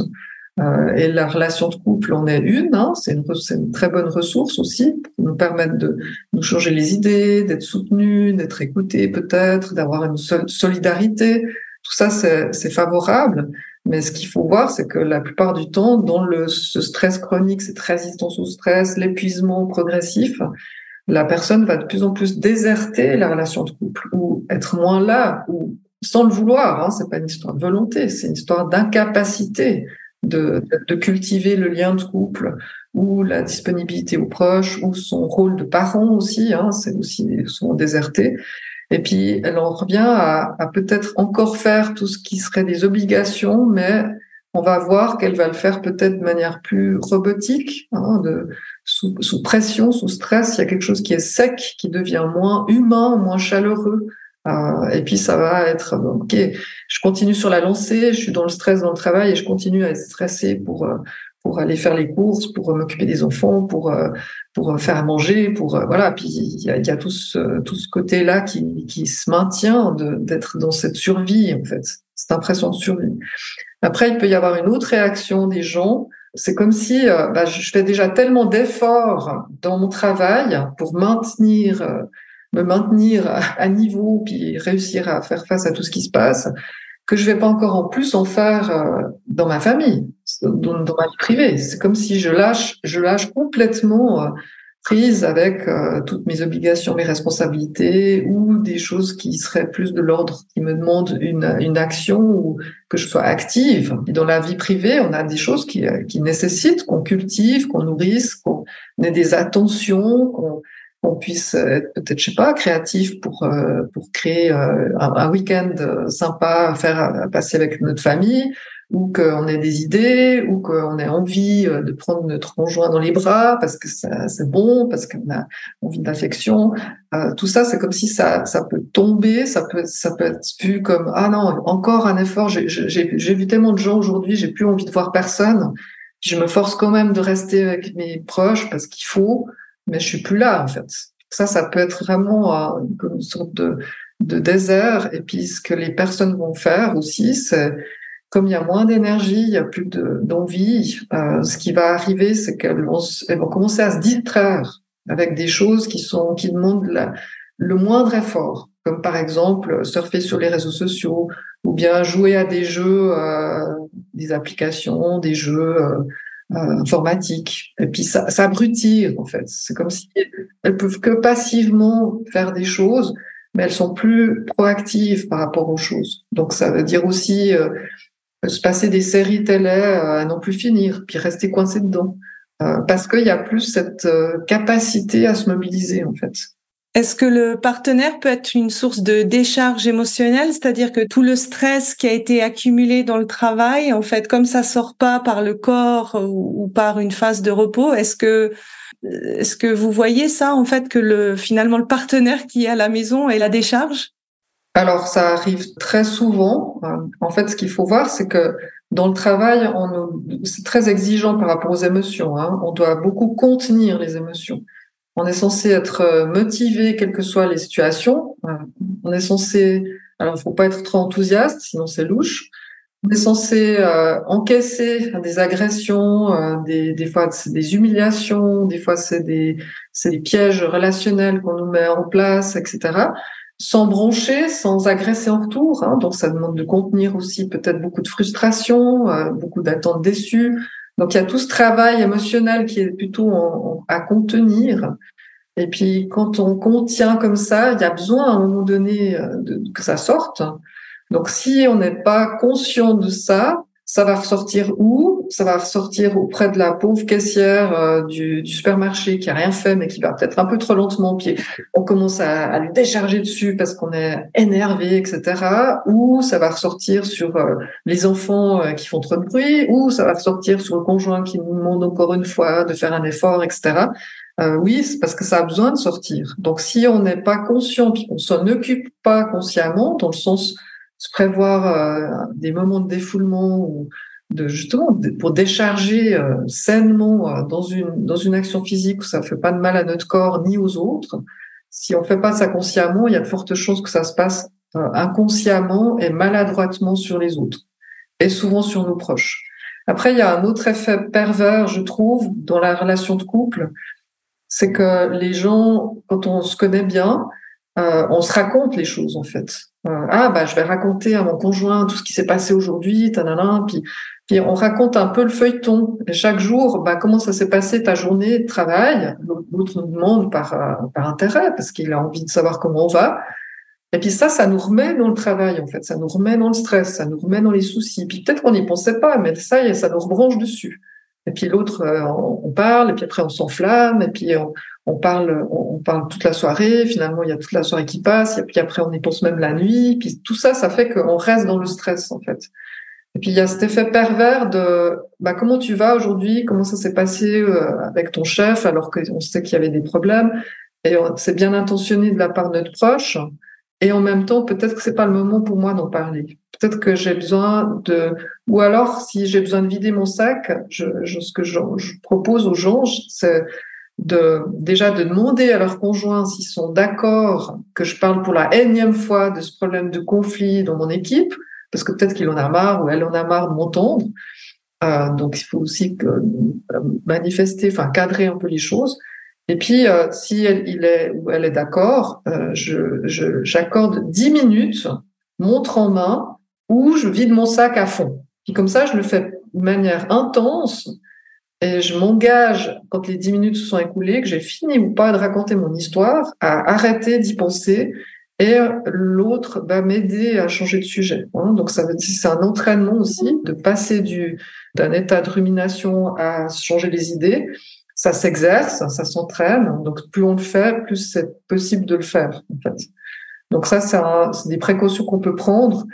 Euh, et la relation de couple en est une. Hein, c'est une, une, très bonne ressource aussi pour nous permettre de nous changer les idées, d'être soutenus, d'être écoutés peut-être, d'avoir une solidarité. Tout ça, c'est favorable. Mais ce qu'il faut voir, c'est que la plupart du temps, dans le ce stress chronique, cette résistance au stress, l'épuisement progressif, la personne va de plus en plus déserter la relation de couple ou être moins là ou sans le vouloir. Hein, c'est pas une histoire de volonté, c'est une histoire d'incapacité de, cultiver le lien de couple ou la disponibilité aux proches ou son rôle de parent aussi, hein, c'est aussi souvent déserté. Et puis elle en revient à, peut-être encore faire tout ce qui serait des obligations, mais on va voir qu'elle va le faire peut-être de manière plus robotique, hein, sous, sous, pression, sous stress. Il y a quelque chose qui est sec, qui devient moins humain, moins chaleureux. Euh, et puis ça va être ok, je continue sur la lancée, je suis dans le stress dans le travail et je continue à être stressé pour euh, pour aller faire les courses, pour m'occuper des enfants, pour euh, pour faire à manger, pour voilà. Puis il y a, y a tout ce tout ce côté là qui qui se maintient d'être dans cette survie en fait, cette impression de survie. Après il peut y avoir une autre réaction des gens. C'est comme si bah, je fais déjà tellement d'efforts dans mon travail pour maintenir me maintenir à niveau puis réussir à faire face à tout ce qui se passe que je vais pas encore en plus en faire euh, dans ma famille, dans, ma vie privée. C'est comme si je lâche, je lâche complètement euh, prise avec euh, toutes mes obligations, mes responsabilités ou des choses qui seraient plus de l'ordre qui me demandent une, une action ou que je sois active. Et dans la vie privée, on a des choses qui, qui nécessitent qu'on cultive, qu'on nourrisse, qu'on ait des attentions, qu'on qu'on puisse être peut-être, je sais pas, créatif pour euh, pour créer euh, un, week-end sympa à faire à passer avec notre famille, ou qu'on ait des idées, ou qu'on ait envie euh, de prendre notre conjoint dans les bras parce que c'est bon, parce qu'on a envie d'affection. Euh, tout ça, c'est comme si ça ça peut tomber, ça peut ça peut être vu comme ah non encore un effort. J'ai j'ai vu tellement de gens aujourd'hui, j'ai plus envie de voir personne. Je me force quand même de rester avec mes proches parce qu'il faut mais je suis plus là en fait. Ça, ça peut être vraiment euh, une sorte de, de désert. Et puis ce que les personnes vont faire aussi, c'est comme il y a moins d'énergie, il y a plus d'envie, euh, ce qui va arriver, c'est qu'elles vont, vont commencer à se distraire avec des choses qui sont qui demandent le moindre effort, comme par exemple surfer sur les réseaux sociaux, ou bien jouer à des jeux, des applications, des jeux informatiques. Et puis ça, abrutit en fait. C'est comme si elles peuvent que passivement faire des choses, mais elles sont plus proactives par rapport aux choses. Donc ça veut dire aussi se passer des séries télé à non plus finir, puis rester coincé dedans. Euh, parce qu'il y a plus cette euh, capacité à se mobiliser en fait. Est-ce que le partenaire peut être une source de décharge émotionnelle, c'est-à-dire que tout le stress qui a été accumulé dans le travail, en fait, comme ça sort pas par le corps ou, par une phase de repos, est-ce que est-ce que vous voyez ça en fait que le finalement le partenaire qui est à la maison est la décharge? Alors ça arrive très souvent. En fait, ce qu'il faut voir, c'est que dans le travail, c'est très exigeant par rapport aux émotions. Hein. On doit beaucoup contenir les émotions. On est censé être euh, motivé, quelles que soient les situations. Euh, on est censé, alors il faut pas être trop enthousiaste, sinon c'est louche. On est censé euh, encaisser des agressions, des, des fois c'est des humiliations, des fois c'est des, c'est des pièges relationnels qu'on nous met en place, etc sans broncher, sans agresser en retour. Hein, donc ça demande de contenir aussi peut-être beaucoup de frustration, beaucoup d'attentes déçues. Donc il y a tout ce travail émotionnel qui est plutôt à contenir. Et puis quand on contient comme ça, il y a besoin à un moment donné euh, de, que ça sorte. Donc si on n'est pas conscient de ça, ça va ressortir où? Ça va ressortir auprès de la pauvre caissière euh, du, du, supermarché qui a rien fait mais qui va peut-être un peu trop lentement. Puis on commence à, à lui décharger dessus parce qu'on est énervé, etc. Ou ça va ressortir sur euh, les enfants euh, qui font trop de bruit. Ou ça va ressortir sur le conjoint qui nous demande encore une fois de faire un effort, etc. oui, c'est parce que ça a besoin de sortir. Donc si on n'est pas conscient puis qu'on s'en occupe pas consciemment, dans le sens se prévoir euh, des moments de défoulement ou de justement pour décharger euh, sainement euh, dans une dans une action physique où ça fait pas de mal à notre corps ni aux autres. Si on fait pas ça consciemment, il y a de fortes chances que ça se passe inconsciemment et maladroitement sur les autres et souvent sur nos proches. Après, il y a un autre effet pervers, je trouve, dans la relation de couple, c'est que les gens, quand on se connaît bien, euh, on se raconte les choses en fait. Euh, ah bah je vais raconter à mon conjoint tout ce qui s'est passé aujourd'hui, puis puis on raconte un peu le feuilleton. Et chaque jour, bah comment ça s'est passé ta journée de travail? L'autre nous demande par euh, par intérêt parce qu'il a envie de savoir comment on va. Et puis ça, ça nous remet dans le travail en fait, ça nous remet dans le stress, ça nous remet dans les soucis. Puis peut-être qu'on n'y pensait pas, mais ça, ça nous rebranche dessus. Et puis l'autre, on parle, et puis après on s'enflamme, et puis on, on parle, on, parle toute la soirée. Finalement, il y a toute la soirée qui passe. Et puis après, on y pense même la nuit. Puis tout ça, ça fait qu'on reste dans le stress en fait. Et puis il y a cet effet pervers de bah, comment tu vas aujourd'hui, comment ça s'est passé euh, avec ton chef alors qu'on sait qu'il y avait des problèmes? Et c'est bien intentionné de la part de notre proche. Et en même temps, peut-être que c'est pas le moment pour moi d'en parler. Peut-être que j'ai besoin de, ou alors si j'ai besoin de vider mon sac, je, ce que je, je propose aux gens, c'est déjà de demander à leurs conjoints s'ils sont d'accord que je parle pour la énième fois de ce problème de conflit dans mon équipe, parce que peut-être qu'il en a marre ou elle en a marre de m'entendre. Euh, donc il faut aussi euh, manifester, enfin cadrer un peu les choses. Et puis euh, si elle, il est ou elle est d'accord, je, j'accorde dix minutes, montre en main, où je vide mon sac à fond. Puis comme ça, je le fais de manière intense et je m'engage, quand les dix minutes se sont écoulées, que j'ai fini ou pas de raconter mon histoire, à arrêter d'y penser et l'autre va m'aider à changer de sujet. Hein. Donc ça veut dire c'est un entraînement aussi de passer du d'un état de rumination à changer les idées. Ça s'exerce, ça s'entraîne. Donc plus on le fait, plus c'est possible de le faire en fait. Donc ça c'est des précautions qu'on peut prendre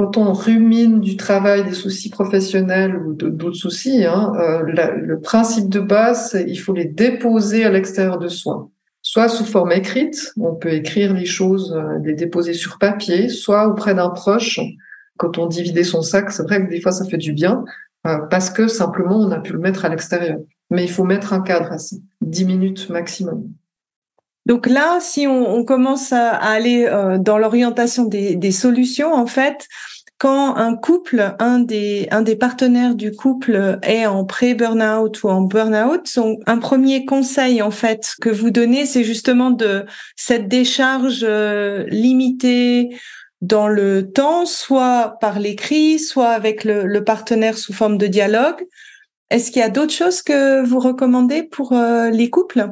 quand on rumine du travail, des soucis professionnels ou d'autres soucis, hein, euh, le principe de base, il faut les déposer à l'extérieur de soi. Soit sous forme écrite, on peut écrire les choses, euh, les déposer sur papier, soit auprès d'un proche. Quand on dit vider son sac, c'est vrai que des fois ça fait du bien, euh, parce que simplement on a pu le mettre à l'extérieur. Mais il faut mettre un cadre à ça, 10 minutes maximum. Donc là, si on, commence à, aller dans l'orientation des, solutions, en fait, quand un couple, un des, un des partenaires du couple est en pré-burnout ou en burnout, un premier conseil en fait que vous donnez, c'est justement de cette décharge euh, limitée dans le temps, soit par l'écrit, soit avec le, partenaire sous forme de dialogue. Est-ce qu'il y a d'autres choses que vous recommandez pour euh, les couples?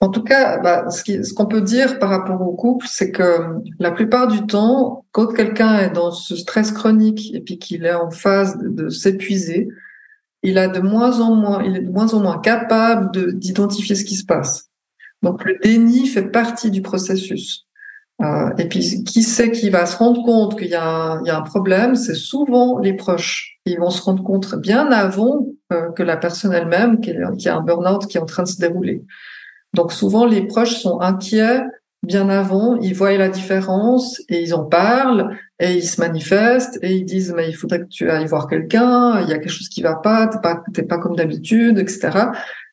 En tout cas, bah, ce qu'on peut dire par rapport aux couples, c'est que la plupart du temps, quand quelqu'un est dans ce stress chronique et puis qu'il est en phase de, s'épuiser, il a de moins en moins, il est de moins en moins capable d'identifier ce qui se passe. Donc le déni fait partie du processus. Euh, et puis, qui sait qui va se rendre compte qu'il y, y, a un problème C'est souvent les proches. Ils vont se rendre compte bien avant euh, que la personne elle-même, qu'il y a un burn-out qui est en train de se dérouler. Donc, souvent, les proches sont inquiets bien avant, ils voient la différence et ils en parlent et ils se manifestent et ils disent mais il faudrait que tu ailles voir quelqu'un, il y a quelque chose qui va pas, t'es pas t'es pas comme d'habitude, etc.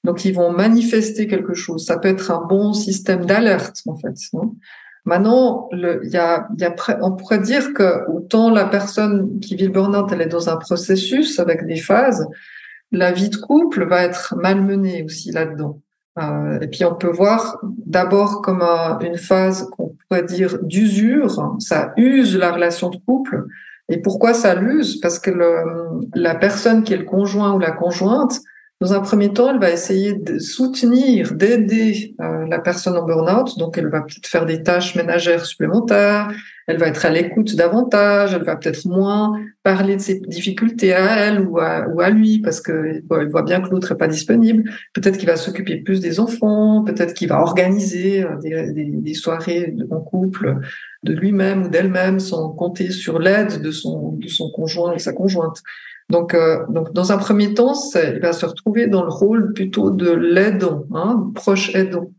Donc ils vont manifester quelque chose. Ça peut être un bon système d'alerte en fait. Maintenant, le, y a, y a, on pourrait dire que autant la personne qui vit le burn-out, elle est dans un processus avec des phases, la vie de couple va être malmenée aussi là-dedans. Euh, et puis on peut voir d'abord comme une phase qu'on pourrait dire d'usure, ça use la relation de couple. Et pourquoi ça l'use? Parce que le, la personne qui est le conjoint ou la conjointe, dans un premier temps, elle va essayer de soutenir, d'aider euh, la personne en burn-out. Donc, elle va peut-être faire des tâches ménagères supplémentaires. Elle va être à l'écoute davantage. Elle va peut-être moins parler de ses difficultés à elle ou à, lui parce que voit bien que l'autre est pas disponible. Peut-être qu'il va s'occuper plus des enfants. Peut-être qu'il va organiser euh, des, soirées en couple de lui-même ou d'elle-même sans compter sur l'aide de son, conjoint ou sa conjointe. Donc, euh, dans un premier temps, il va se retrouver dans le rôle plutôt de l'aidant, hein, proche aidant.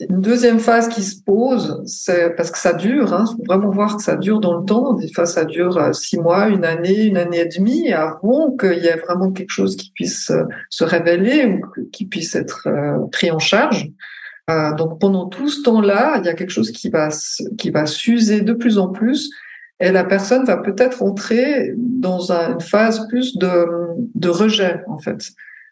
Une deuxième phase qui se pose, c'est parce que ça dure, hein, faut vraiment voir que ça dure dans le temps. Des fois, ça dure euh, six mois, une année, une année et demie, avant qu'il y ait vraiment quelque chose qui puisse euh, se révéler ou qui puisse être pris en charge. donc, pendant tout ce temps-là, il y a quelque chose qui va qui va s'user de plus en plus et la personne va peut-être entrer dans une phase plus de, de rejet en fait.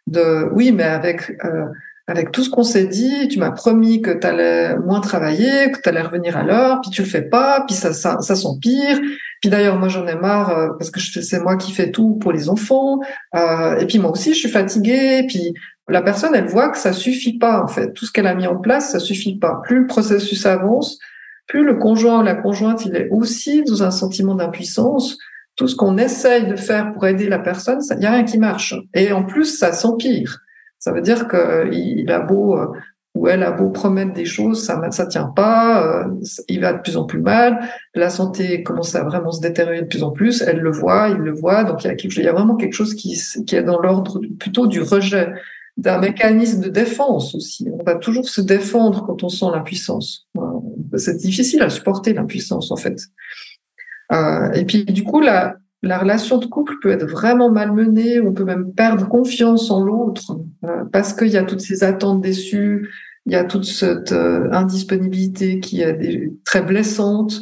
De oui, mais avec euh, avec tout ce qu'on s'est dit, tu m'as promis que tu allais moins travailler, que tu allais revenir à l'heure, puis tu le fais pas, puis ça ça, ça s'empire. Puis d'ailleurs, moi j'en ai marre euh, parce que c'est moi qui fais tout pour les enfants. Euh, et puis moi aussi, je suis fatiguée. Puis la personne, elle voit que ça suffit pas en fait. Tout ce qu'elle a mis en place, ça suffit pas. Plus le processus avance, plus le conjoint ou la conjointe, il est aussi dans un sentiment d'impuissance, tout ce qu'on essaye de faire pour aider la personne, il n'y a rien qui marche. Et en plus, ça s'empire. Ça veut dire qu'il a beau euh, ou elle a beau promettre des choses, ça ça tient pas, euh, il va de plus en plus mal, la santé commence à vraiment se détériorer de plus en plus, elle le voit, il le voit, donc il y a, vraiment quelque chose qui, est dans l'ordre plutôt du rejet d'un mécanisme de défense aussi. On va toujours se défendre quand on sent l'impuissance. C'est difficile à supporter l'impuissance en fait. Euh, et puis du coup, la, la relation de couple peut être vraiment malmenée, on peut même perdre confiance en l'autre euh, parce qu'il y a toutes ces attentes déçues, il y a toute cette euh, indisponibilité qui est très blessante.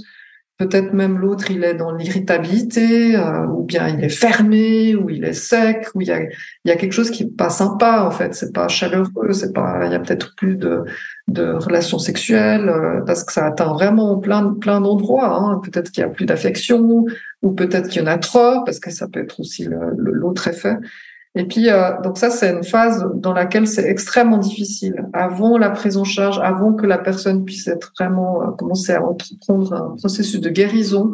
Peut-être même l'autre, il est dans l'irritabilité, euh, ou bien il est fermé, ou il est sec, ou il y a, quelque chose qui est pas sympa en fait. C'est pas chaleureux, c'est pas. Il y a peut-être plus de, relations sexuelles parce que ça atteint vraiment plein plein d'endroits. Hein. Peut-être qu'il y a plus d'affection, ou peut-être qu'il y en a trop, parce que ça peut être aussi l'autre effet. Et puis, euh, donc ça, c'est une phase dans laquelle c'est extrêmement difficile. Avant la prise en charge, avant que la personne puisse être vraiment euh, commencer à entreprendre un processus de guérison,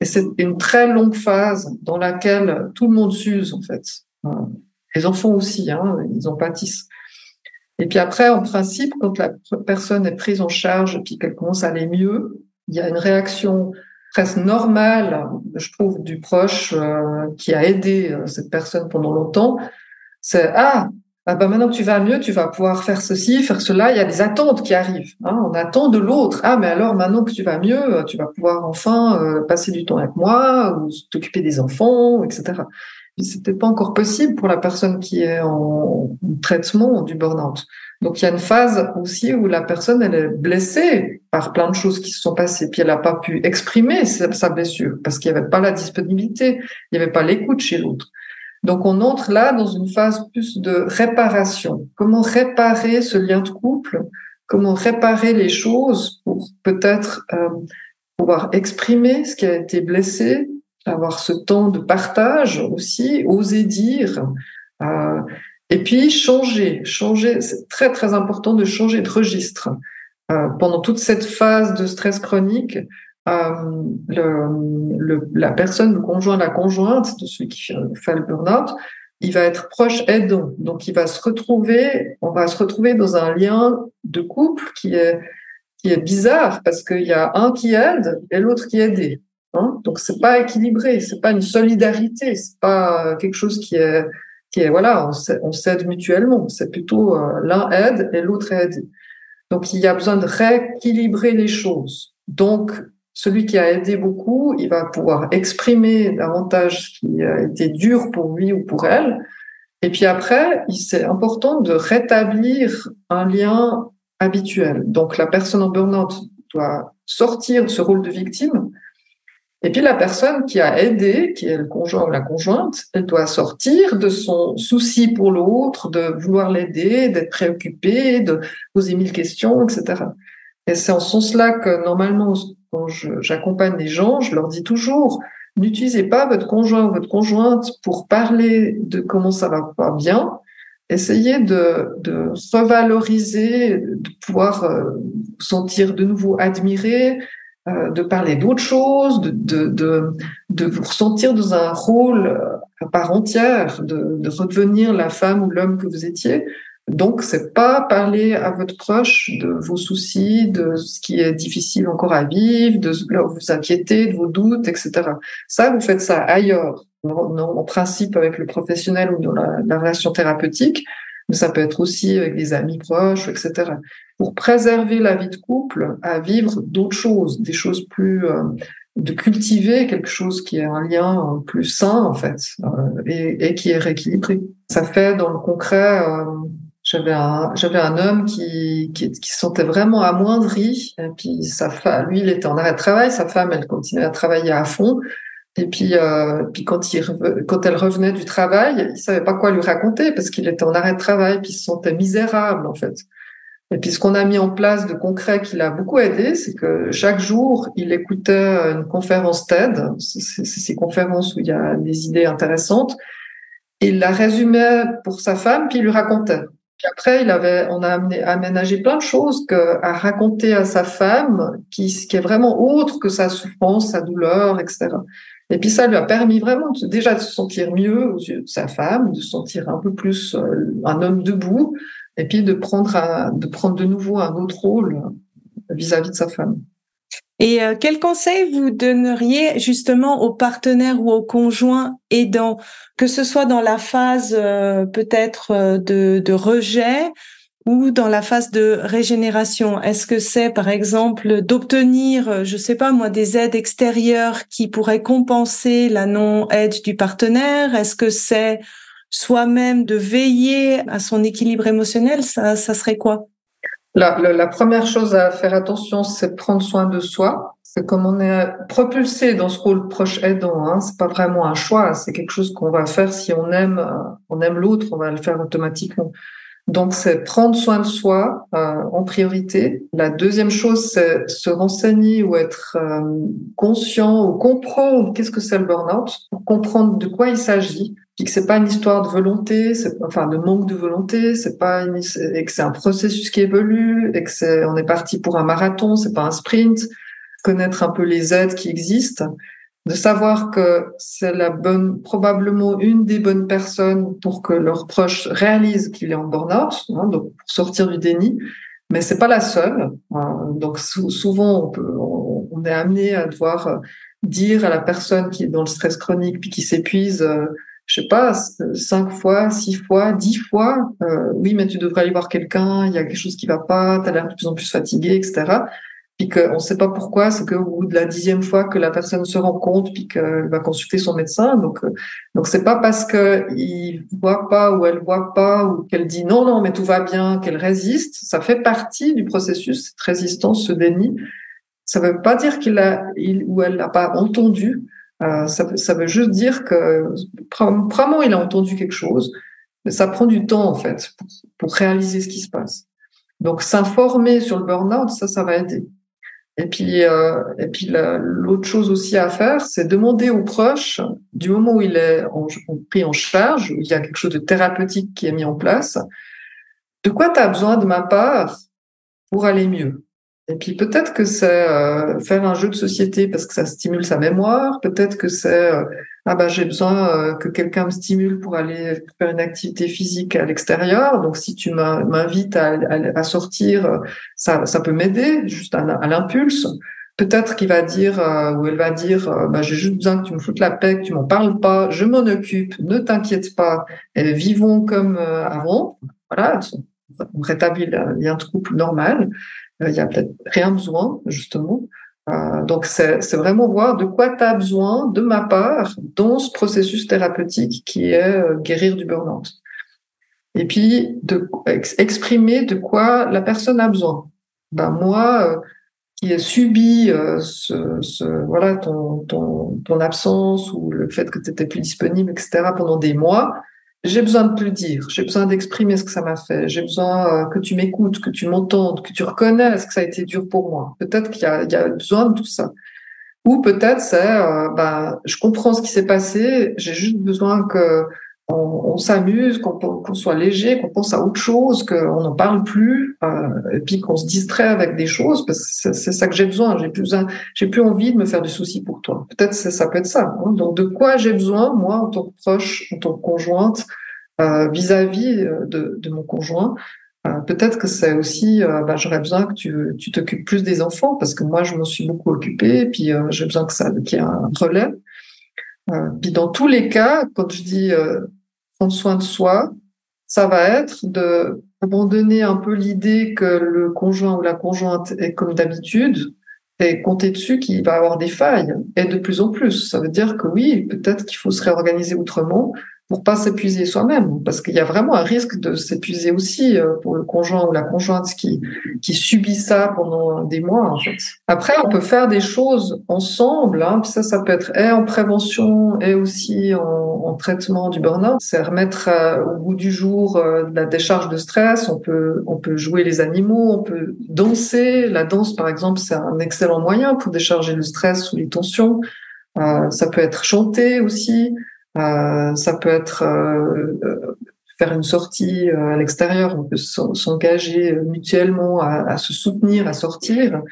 et c'est une très longue phase dans laquelle tout le monde s'use en fait. Les enfants aussi, hein, ils en pâtissent. Et puis après, en principe, quand la personne est prise en charge et puis qu'elle commence à aller mieux, il y a une réaction presque normal, je trouve, du proche euh, qui a aidé euh, cette personne pendant longtemps, c'est ah, ah bah maintenant que tu vas mieux, tu vas pouvoir faire ceci, faire cela. Il y a des attentes qui arrivent. Hein, on attend de l'autre. Ah, mais alors maintenant que tu vas mieux, tu vas pouvoir enfin euh, passer du temps avec moi ou t'occuper des enfants, etc. C'était pas encore possible pour la personne qui est en, traitement du burn-out. Donc il y a une phase aussi où la personne elle est blessée par plein de choses qui se sont passées, puis elle n'a pas pu exprimer sa, blessure parce qu'il n'y avait pas la disponibilité, il n'y avait pas l'écoute chez l'autre. Donc on entre là dans une phase plus de réparation. Comment réparer ce lien de couple? Comment réparer les choses pour peut-être euh, pouvoir exprimer ce qui a été blessé, avoir ce temps de partage aussi, oser dire, euh, et puis changer, changer. C'est très très important de changer de registre. Euh, pendant toute cette phase de stress chronique, euh, le, la personne, le conjoint, la conjointe de celui qui fait le burn-out, il va être proche aidant. Donc, il va se retrouver, on va se retrouver dans un lien de couple qui est, qui est bizarre parce qu'il y a un qui aide et l'autre qui est aidé. Hein Donc, c'est pas équilibré, c'est pas une solidarité, c'est pas quelque chose qui est, qui est, voilà, on s'aide mutuellement. C'est plutôt euh, l'un aide et l'autre aide. Donc, il y a besoin de rééquilibrer les choses. Donc, celui qui a aidé beaucoup, il va pouvoir exprimer davantage ce qui a été dur pour lui ou pour elle. Et puis après, c'est important de rétablir un lien habituel. Donc la personne en burn-out doit sortir de ce rôle de victime. Et puis la personne qui a aidé, qui est le conjoint ou la conjointe, elle doit sortir de son souci pour l'autre, de vouloir l'aider, d'être préoccupée, de poser mille questions, etc. Et c'est en ce sens-là que normalement, quand j'accompagne les gens, je leur dis toujours, n'utilisez pas votre conjoint ou votre conjointe pour parler de comment ça va pas bien. Essayez de, de revaloriser, de pouvoir euh, sentir de nouveau admiré, euh, de parler d'autres choses, de, de, de, de, vous ressentir dans un rôle euh, à part entière, de, de redevenir la femme ou l'homme que vous étiez. Donc, c'est pas parler à votre proche de vos soucis, de ce qui est difficile encore à vivre, de vous inquiéter, de vos doutes, etc. Ça, vous faites ça ailleurs, en principe avec le professionnel ou dans la, relation thérapeutique, mais ça peut être aussi avec des amis proches, etc. Pour préserver la vie de couple, à vivre d'autres choses, des choses plus euh, de cultiver quelque chose qui est un lien plus sain en fait euh, et, qui est rééquilibré. Ça fait dans le concret euh, j'avais un, j'avais un homme qui, qui, se sentait vraiment amoindri. Et puis sa lui, il était en arrêt de travail. Sa femme, elle continuait à travailler à fond. Et puis, euh, puis quand, il, quand elle revenait du travail, il savait pas quoi lui raconter parce qu'il était en arrêt de travail. Puis il se sentait misérable en fait. Et puis ce qu'on a mis en place de concret qui l'a beaucoup aidé, c'est que chaque jour, il écoutait une conférence TED. C'est ces conférences où il y a des idées intéressantes. Il la résumait pour sa femme, puis il lui racontait. Puis après, il avait, on a aménagé plein de choses que, à raconter à sa femme, qui, qui est vraiment autre que sa souffrance, sa douleur, etc. Et puis ça lui a permis vraiment déjà de se sentir mieux aux yeux de sa femme, de se sentir un peu plus euh, un homme debout, et puis de prendre, de nouveau un autre rôle vis-à-vis -vis de sa femme. Et euh, quel conseil vous donneriez justement aux partenaires ou aux conjoints aidants, que ce soit dans la phase euh, peut-être de, rejet ou dans la phase de régénération Est-ce que c'est par exemple d'obtenir, je sais pas moi, des aides extérieures qui pourraient compenser la non-aide du partenaire? Est-ce que c'est soi-même de veiller à son équilibre émotionnel? Ça, ça serait quoi? La, première chose à faire attention, c'est prendre soin de soi. C'est comme on est propulsé dans ce rôle proche aidant. Hein, c'est pas vraiment un choix, c'est quelque chose qu'on va faire si on aime, euh, on aime l'autre, on va le faire automatiquement. Donc c'est prendre soin de soi euh, en priorité. La deuxième chose, c'est se renseigner ou être euh, conscient ou comprendre qu'est-ce que c'est le burn-out, pour comprendre de quoi il s'agit que c'est pas une histoire de volonté, enfin de manque de volonté, c'est pas une, et que c'est un processus qui évolue et que c'est on est parti pour un marathon, c'est pas un sprint. Connaître un peu les aides qui existent, de savoir que c'est la bonne, probablement une des bonnes personnes pour que leurs proches réalisent qu'il est en burn-out, hein, donc pour sortir du déni. Mais c'est pas la seule. Hein. donc souvent on, peut, on, est amené à devoir dire à la personne qui est dans le stress chronique puis qui s'épuise. Euh, je sais pas, cinq fois, six fois, dix fois, euh, oui, mais tu devrais aller voir quelqu'un, il y a quelque chose qui va pas, tu as l'air de plus en plus fatigué, etc. Puis qu'on ne sait pas pourquoi, c'est qu'au bout de la dixième fois que la personne se rend compte, puis qu'elle va consulter son médecin. Donc, euh, donc c'est pas parce qu'il voit pas ou elle voit pas ou qu'elle dit non, non, mais tout va bien, qu'elle résiste. Ça fait partie du processus, cette résistance, ce déni. Ça veut pas dire qu'il a, ou elle n'a pas entendu, euh, ça, ça, veut juste dire que probablement il a entendu quelque chose, mais ça prend du temps en fait pour, pour réaliser ce qui se passe. Donc s'informer sur le burn-out, ça, ça va aider. Et puis, euh, et puis l'autre chose aussi à faire, c'est demander aux proches, du moment où il est pris en charge, où il y a quelque chose de thérapeutique qui est mis en place, de quoi tu as besoin de ma part pour aller mieux? Et puis peut-être que c'est euh, faire un jeu de société parce que ça stimule sa mémoire. Peut-être que c'est euh, ah bah j'ai besoin euh, que quelqu'un me stimule pour aller faire une activité physique à l'extérieur. Donc si tu m'invites à, sortir, ça, ça peut m'aider juste à, l'impulse. Peut-être qu'il va dire ou elle va dire bah j'ai juste besoin que tu me foutes la paix, que tu m'en parles pas, je m'en occupe, ne t'inquiète pas, vivons comme avant. Voilà, on rétablit le lien de couple normal. Euh, il y a peut-être rien besoin, justement. Euh, donc, c'est vraiment voir de quoi tu as besoin de ma part dans ce processus thérapeutique qui est euh, guérir du burn-out. Et puis, de exprimer de quoi la personne a besoin. Ben, moi, qui ai subi ce, voilà ton, ton, absence ou le fait que tu étais plus disponible, etc., pendant des mois, j'ai besoin de te le dire, j'ai besoin d'exprimer ce que ça m'a fait, j'ai besoin euh, que tu m'écoutes, que tu m'entendes, que tu reconnaisses que ça a été dur pour moi. Peut-être qu'il y, a besoin de tout ça. Ou peut-être c'est, euh, bah, je comprends ce qui s'est passé, j'ai juste besoin que on, s'amuse, qu'on soit léger, qu'on pense à autre chose, qu'on n'en parle plus, euh, et puis qu'on se distrait avec des choses, parce que c'est ça que j'ai besoin. J'ai plus, j'ai plus envie de me faire du souci pour toi. Peut-être ça peut être ça. Hein. Donc, de quoi j'ai besoin, moi, en tant que proche, en tant que conjointe, euh, vis-à-vis euh, de, mon conjoint euh, Peut-être que c'est aussi, bah, j'aurais besoin que tu, tu t'occupes plus des enfants, parce que moi, je m'en suis beaucoup occupée, et puis j'ai besoin que ça, qu'il y ait un relais. puis dans tous les cas, quand je dis prendre soin de soi, ça va être de abandonner un peu l'idée que le conjoint ou la conjointe est comme d'habitude et compter dessus qu'il va avoir des failles et de plus en plus. Ça veut dire que oui, peut-être qu'il faut se réorganiser autrement pour pas s'épuiser soi-même, parce qu'il y a vraiment un risque de s'épuiser aussi euh, pour le conjoint ou la conjointe qui qui subit ça pendant des mois en fait. Après, on peut faire des choses ensemble, hein, ça, ça peut être et en prévention et aussi en, en traitement du burn-out. C'est remettre euh, au bout du jour euh, la décharge de stress. On peut on peut jouer les animaux, on peut danser. La danse, par exemple, c'est un excellent moyen pour décharger le stress ou les tensions. ça peut être chanter aussi. Euh, ça peut être euh, euh, faire une sortie à l'extérieur, on peut s'engager mutuellement à, à, se soutenir, à sortir.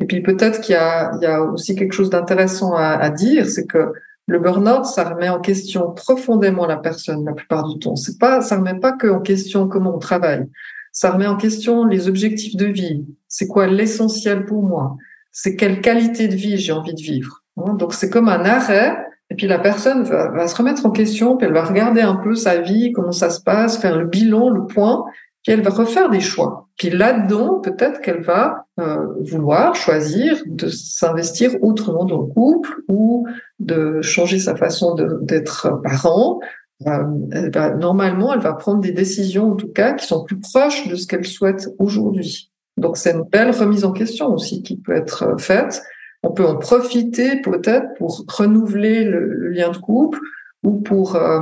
Et puis peut-être qu'il y y a aussi quelque chose d'intéressant à, à, dire, c'est que le burn-out, ça remet en question profondément la personne la plupart du temps. C'est pas, ça remet pas que en question comment on travaille. Ça remet en question les objectifs de vie. C'est quoi l'essentiel pour moi? C'est quelle qualité de vie j'ai envie de vivre. Hein, donc c'est comme un arrêt et puis la personne va, se remettre en question, puis elle va regarder un peu sa vie, comment ça se passe, faire le bilan, le point, puis elle va refaire des choix. Puis là-dedans, peut-être qu'elle va euh, vouloir choisir de s'investir autrement dans le couple ou de changer sa façon d'être parent. Euh, elle va, normalement, elle va prendre des décisions, en tout cas, qui sont plus proches de ce qu'elle souhaite aujourd'hui. Donc c'est une belle remise en question aussi qui peut être faite on peut en profiter peut-être pour renouveler le, lien de couple ou pour euh,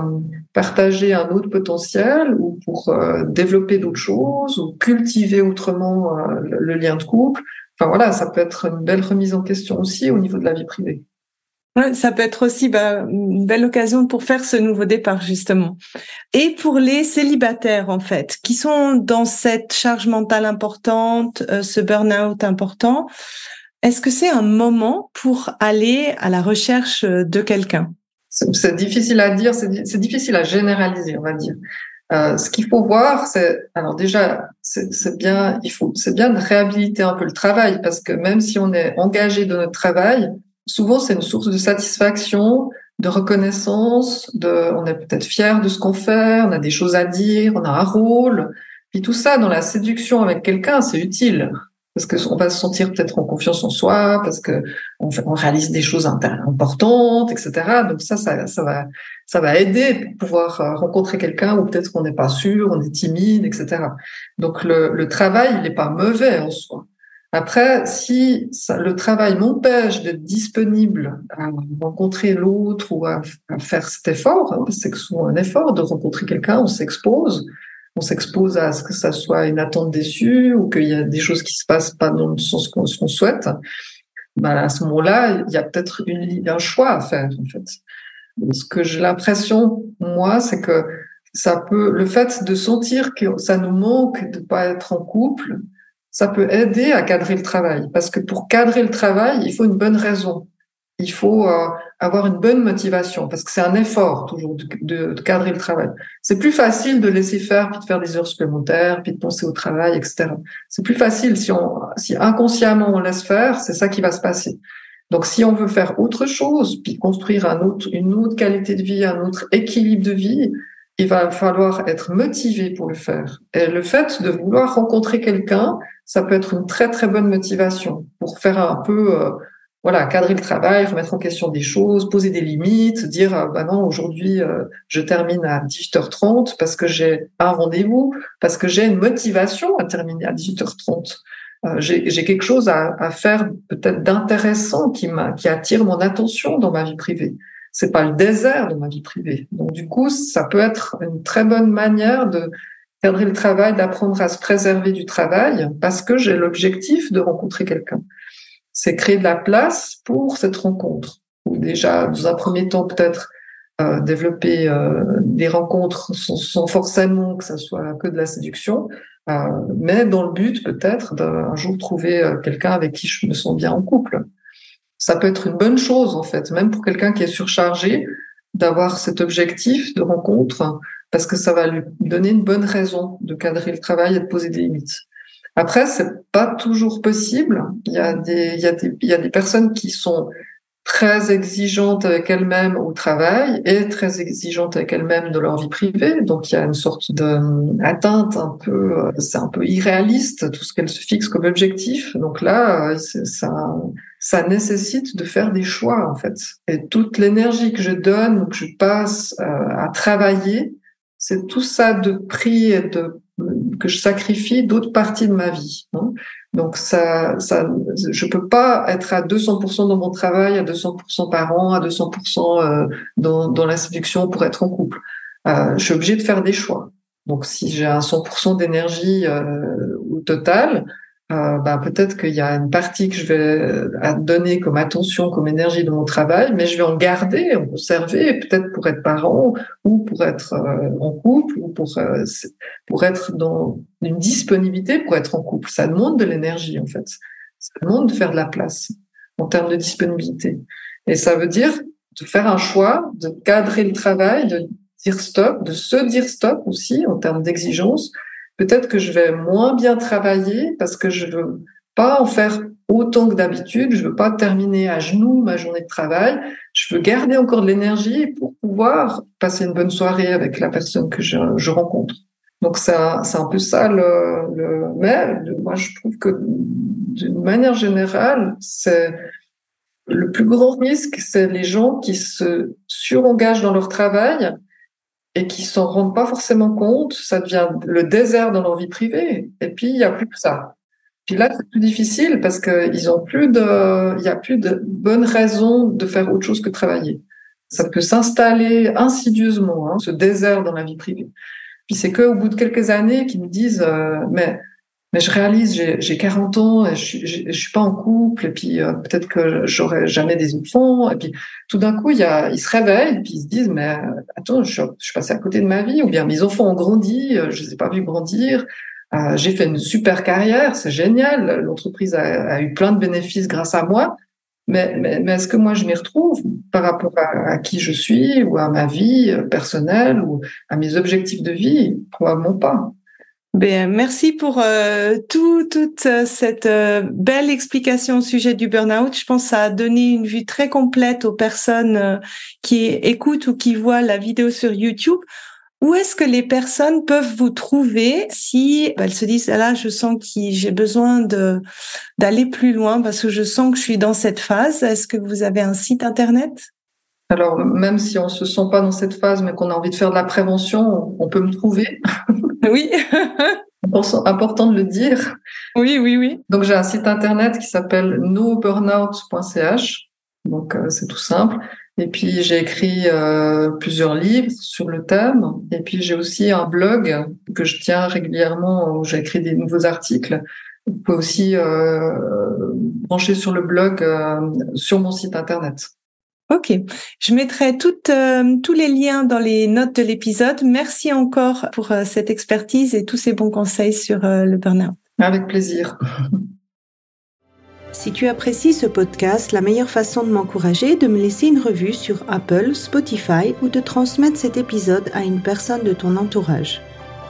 partager un autre potentiel ou pour euh, développer d'autres choses ou cultiver autrement euh, le, lien de couple. Enfin voilà, ça peut être une belle remise en question aussi au niveau de la vie privée. Ça peut être aussi bah, une belle occasion pour faire ce nouveau départ justement. Et pour les célibataires en fait, qui sont dans cette charge mentale importante, ce burn-out important, est-ce que c'est un moment pour aller à la recherche de quelqu'un? C'est difficile à dire, c'est difficile à généraliser, on va dire. Euh, ce qu'il faut voir, c'est alors déjà, c'est bien, il faut, c'est bien de réhabiliter un peu le travail parce que même si on est engagé dans notre travail, souvent c'est une source de satisfaction, de reconnaissance, de, on est peut-être fier de ce qu'on fait, on a des choses à dire, on a un rôle, puis tout ça dans la séduction avec quelqu'un, c'est utile parce qu'on va se sentir peut-être en confiance en soi, parce que on, on réalise des choses importantes, etc. Donc ça, ça, va, ça va aider pour pouvoir euh, rencontrer quelqu'un où peut-être qu'on n'est pas sûr, on est timide, etc. Donc le, travail, il n'est pas mauvais en soi. Après, si le travail m'empêche d'être disponible à rencontrer l'autre ou à, faire cet effort, hein, c'est souvent un effort de rencontrer quelqu'un, on s'expose, on s'expose à ce que ça soit une attente déçue ou qu'il y a des choses qui se passent pas dans le sens qu'on souhaite, ben à ce moment-là, il y a peut-être un choix à faire en fait. Ce que j'ai l'impression, moi, c'est que ça peut, le fait de sentir que ça nous manque de pas être en couple, ça peut aider à cadrer le travail. Parce que pour cadrer le travail, il faut une bonne raison. Il faut euh, avoir une bonne motivation parce que c'est un effort toujours de, de, de cadrer le travail. C'est plus facile de laisser faire puis de faire des heures supplémentaires puis de penser au travail, etc. C'est plus facile si on, si inconsciemment on laisse faire, c'est ça qui va se passer. Donc, si on veut faire autre chose, puis construire un autre, une autre qualité de vie, un autre équilibre de vie, il va falloir être motivé pour le faire. Et le fait de vouloir rencontrer quelqu'un, ça peut être une très très bonne motivation pour faire un peu, euh, voilà, cadrer le travail, remettre en question des choses, poser des limites, dire, euh, bah non, aujourd'hui euh, je termine à 18h30 parce que j'ai un rendez-vous, parce que j'ai une motivation à terminer à 18h30. j'ai quelque chose à, à faire peut-être d'intéressant qui, qui attire mon attention dans ma vie privée c'est pas le désert de ma vie privée. Donc du coup, ça peut être une très bonne manière de cadrer le travail, d'apprendre à se préserver du travail, parce que j'ai l'objectif de rencontrer quelqu'un. C'est créer de la place pour cette rencontre. Ou déjà, dans un premier temps, peut-être euh, développer euh, des rencontres sans, forcément que ça soit que de la séduction, euh, mais dans le but peut-être d'un jour trouver quelqu'un avec qui je me sens bien en couple ça peut être une bonne chose en fait, même pour quelqu'un qui est surchargé, d'avoir cet objectif de rencontre, parce que ça va lui donner une bonne raison de cadrer le travail et de poser des limites. Après, c'est pas toujours possible. Il y a des, il y a des, il y a des personnes qui sont très exigeantes avec elles-mêmes au travail et très exigeantes avec elles-mêmes de leur vie privée. Donc il y a une sorte d'atteinte un peu, c'est un peu irréaliste tout ce qu'elles se fixent comme objectif. Donc là, ça, ça nécessite de faire des choix en fait. Et toute l'énergie que je donne, que je passe euh, à travailler, c'est tout ça de prix et de que je sacrifie d'autres parties de ma vie. Hein. Donc ça, ça, je peux pas être à 200% dans mon travail, à 200% par an, à 200% euh, dans, dans pour être en couple. Euh, je suis obligée de faire des choix. Donc si j'ai un 100% d'énergie euh, au total, euh, bah, peut-être qu'il y a une partie que je vais euh, donner comme attention, comme énergie de mon travail, mais je vais en garder, en conserver, peut-être pour être parent ou pour être euh, en couple ou pour pour être dans une disponibilité pour être en couple. Ça demande de l'énergie en fait. Ça demande de faire de la place en termes de disponibilité. Et ça veut dire de faire un choix, de cadrer le travail, de dire stop, de se dire stop aussi en termes d'exigence peut-être que je vais moins bien travailler parce que je veux pas en faire autant que d'habitude. Je veux pas terminer à genoux ma journée de travail. Je veux garder encore de l'énergie pour pouvoir passer une bonne soirée avec la personne que je, rencontre. Donc c'est un, un, peu ça le, le mais moi je trouve que d'une manière générale c'est le plus grand risque c'est les gens qui se surengagent dans leur travail et qui s'en rendent pas forcément compte, ça devient le désert dans leur vie privée. Et puis il y a plus que ça. Puis là, c'est plus difficile parce que ils ont plus de, il y a plus de bonnes raisons de faire autre chose que travailler. Ça peut s'installer insidieusement, hein, ce désert dans la vie privée. Puis c'est que au bout de quelques années qu'ils me disent, euh, mais mais je réalise, j'ai 40 ans, je, je, je, suis pas en couple, et puis euh, peut-être que j'aurai jamais des enfants. Et puis tout d'un coup, il y a, ils se réveillent, et puis ils se disent, mais euh, attends, je, je suis passé à côté de ma vie, ou bien mes enfants ont grandi, euh, je les ai pas vus grandir. Euh, j'ai fait une super carrière, c'est génial. L'entreprise a, a, eu plein de bénéfices grâce à moi. Mais, mais, mais est-ce que moi je m'y retrouve par rapport à, à, qui je suis ou à ma vie personnelle ou à mes objectifs de vie? Probablement pas. Ben, merci pour euh, tout, toute euh, cette euh, belle explication au sujet du burn-out. Je pense que ça a donné une vue très complète aux personnes euh, qui écoutent ou qui voient la vidéo sur YouTube. Où est-ce que les personnes peuvent vous trouver si elles se disent ah là je sens que j'ai besoin de d'aller plus loin parce que je sens que je suis dans cette phase? Est-ce que vous avez un site internet? Alors, même si on se sent pas dans cette phase, mais qu'on a envie de faire de la prévention, on peut me trouver. Oui. Important de le dire. Oui, oui, oui. Donc j'ai un site internet qui s'appelle noburnout.ch, Donc c'est tout simple. Et puis j'ai écrit euh, plusieurs livres sur le thème. Et puis j'ai aussi un blog que je tiens régulièrement où j'écris des nouveaux articles. Vous pouvez aussi euh, brancher sur le blog euh, sur mon site internet. Ok, je mettrai toutes, tous les liens dans les notes de l'épisode. Merci encore pour cette expertise et tous ces bons conseils sur le burn-out. Avec plaisir. Si tu apprécies ce podcast, la meilleure façon de m'encourager est de me laisser une revue sur Apple, Spotify ou de transmettre cet épisode à une personne de ton entourage.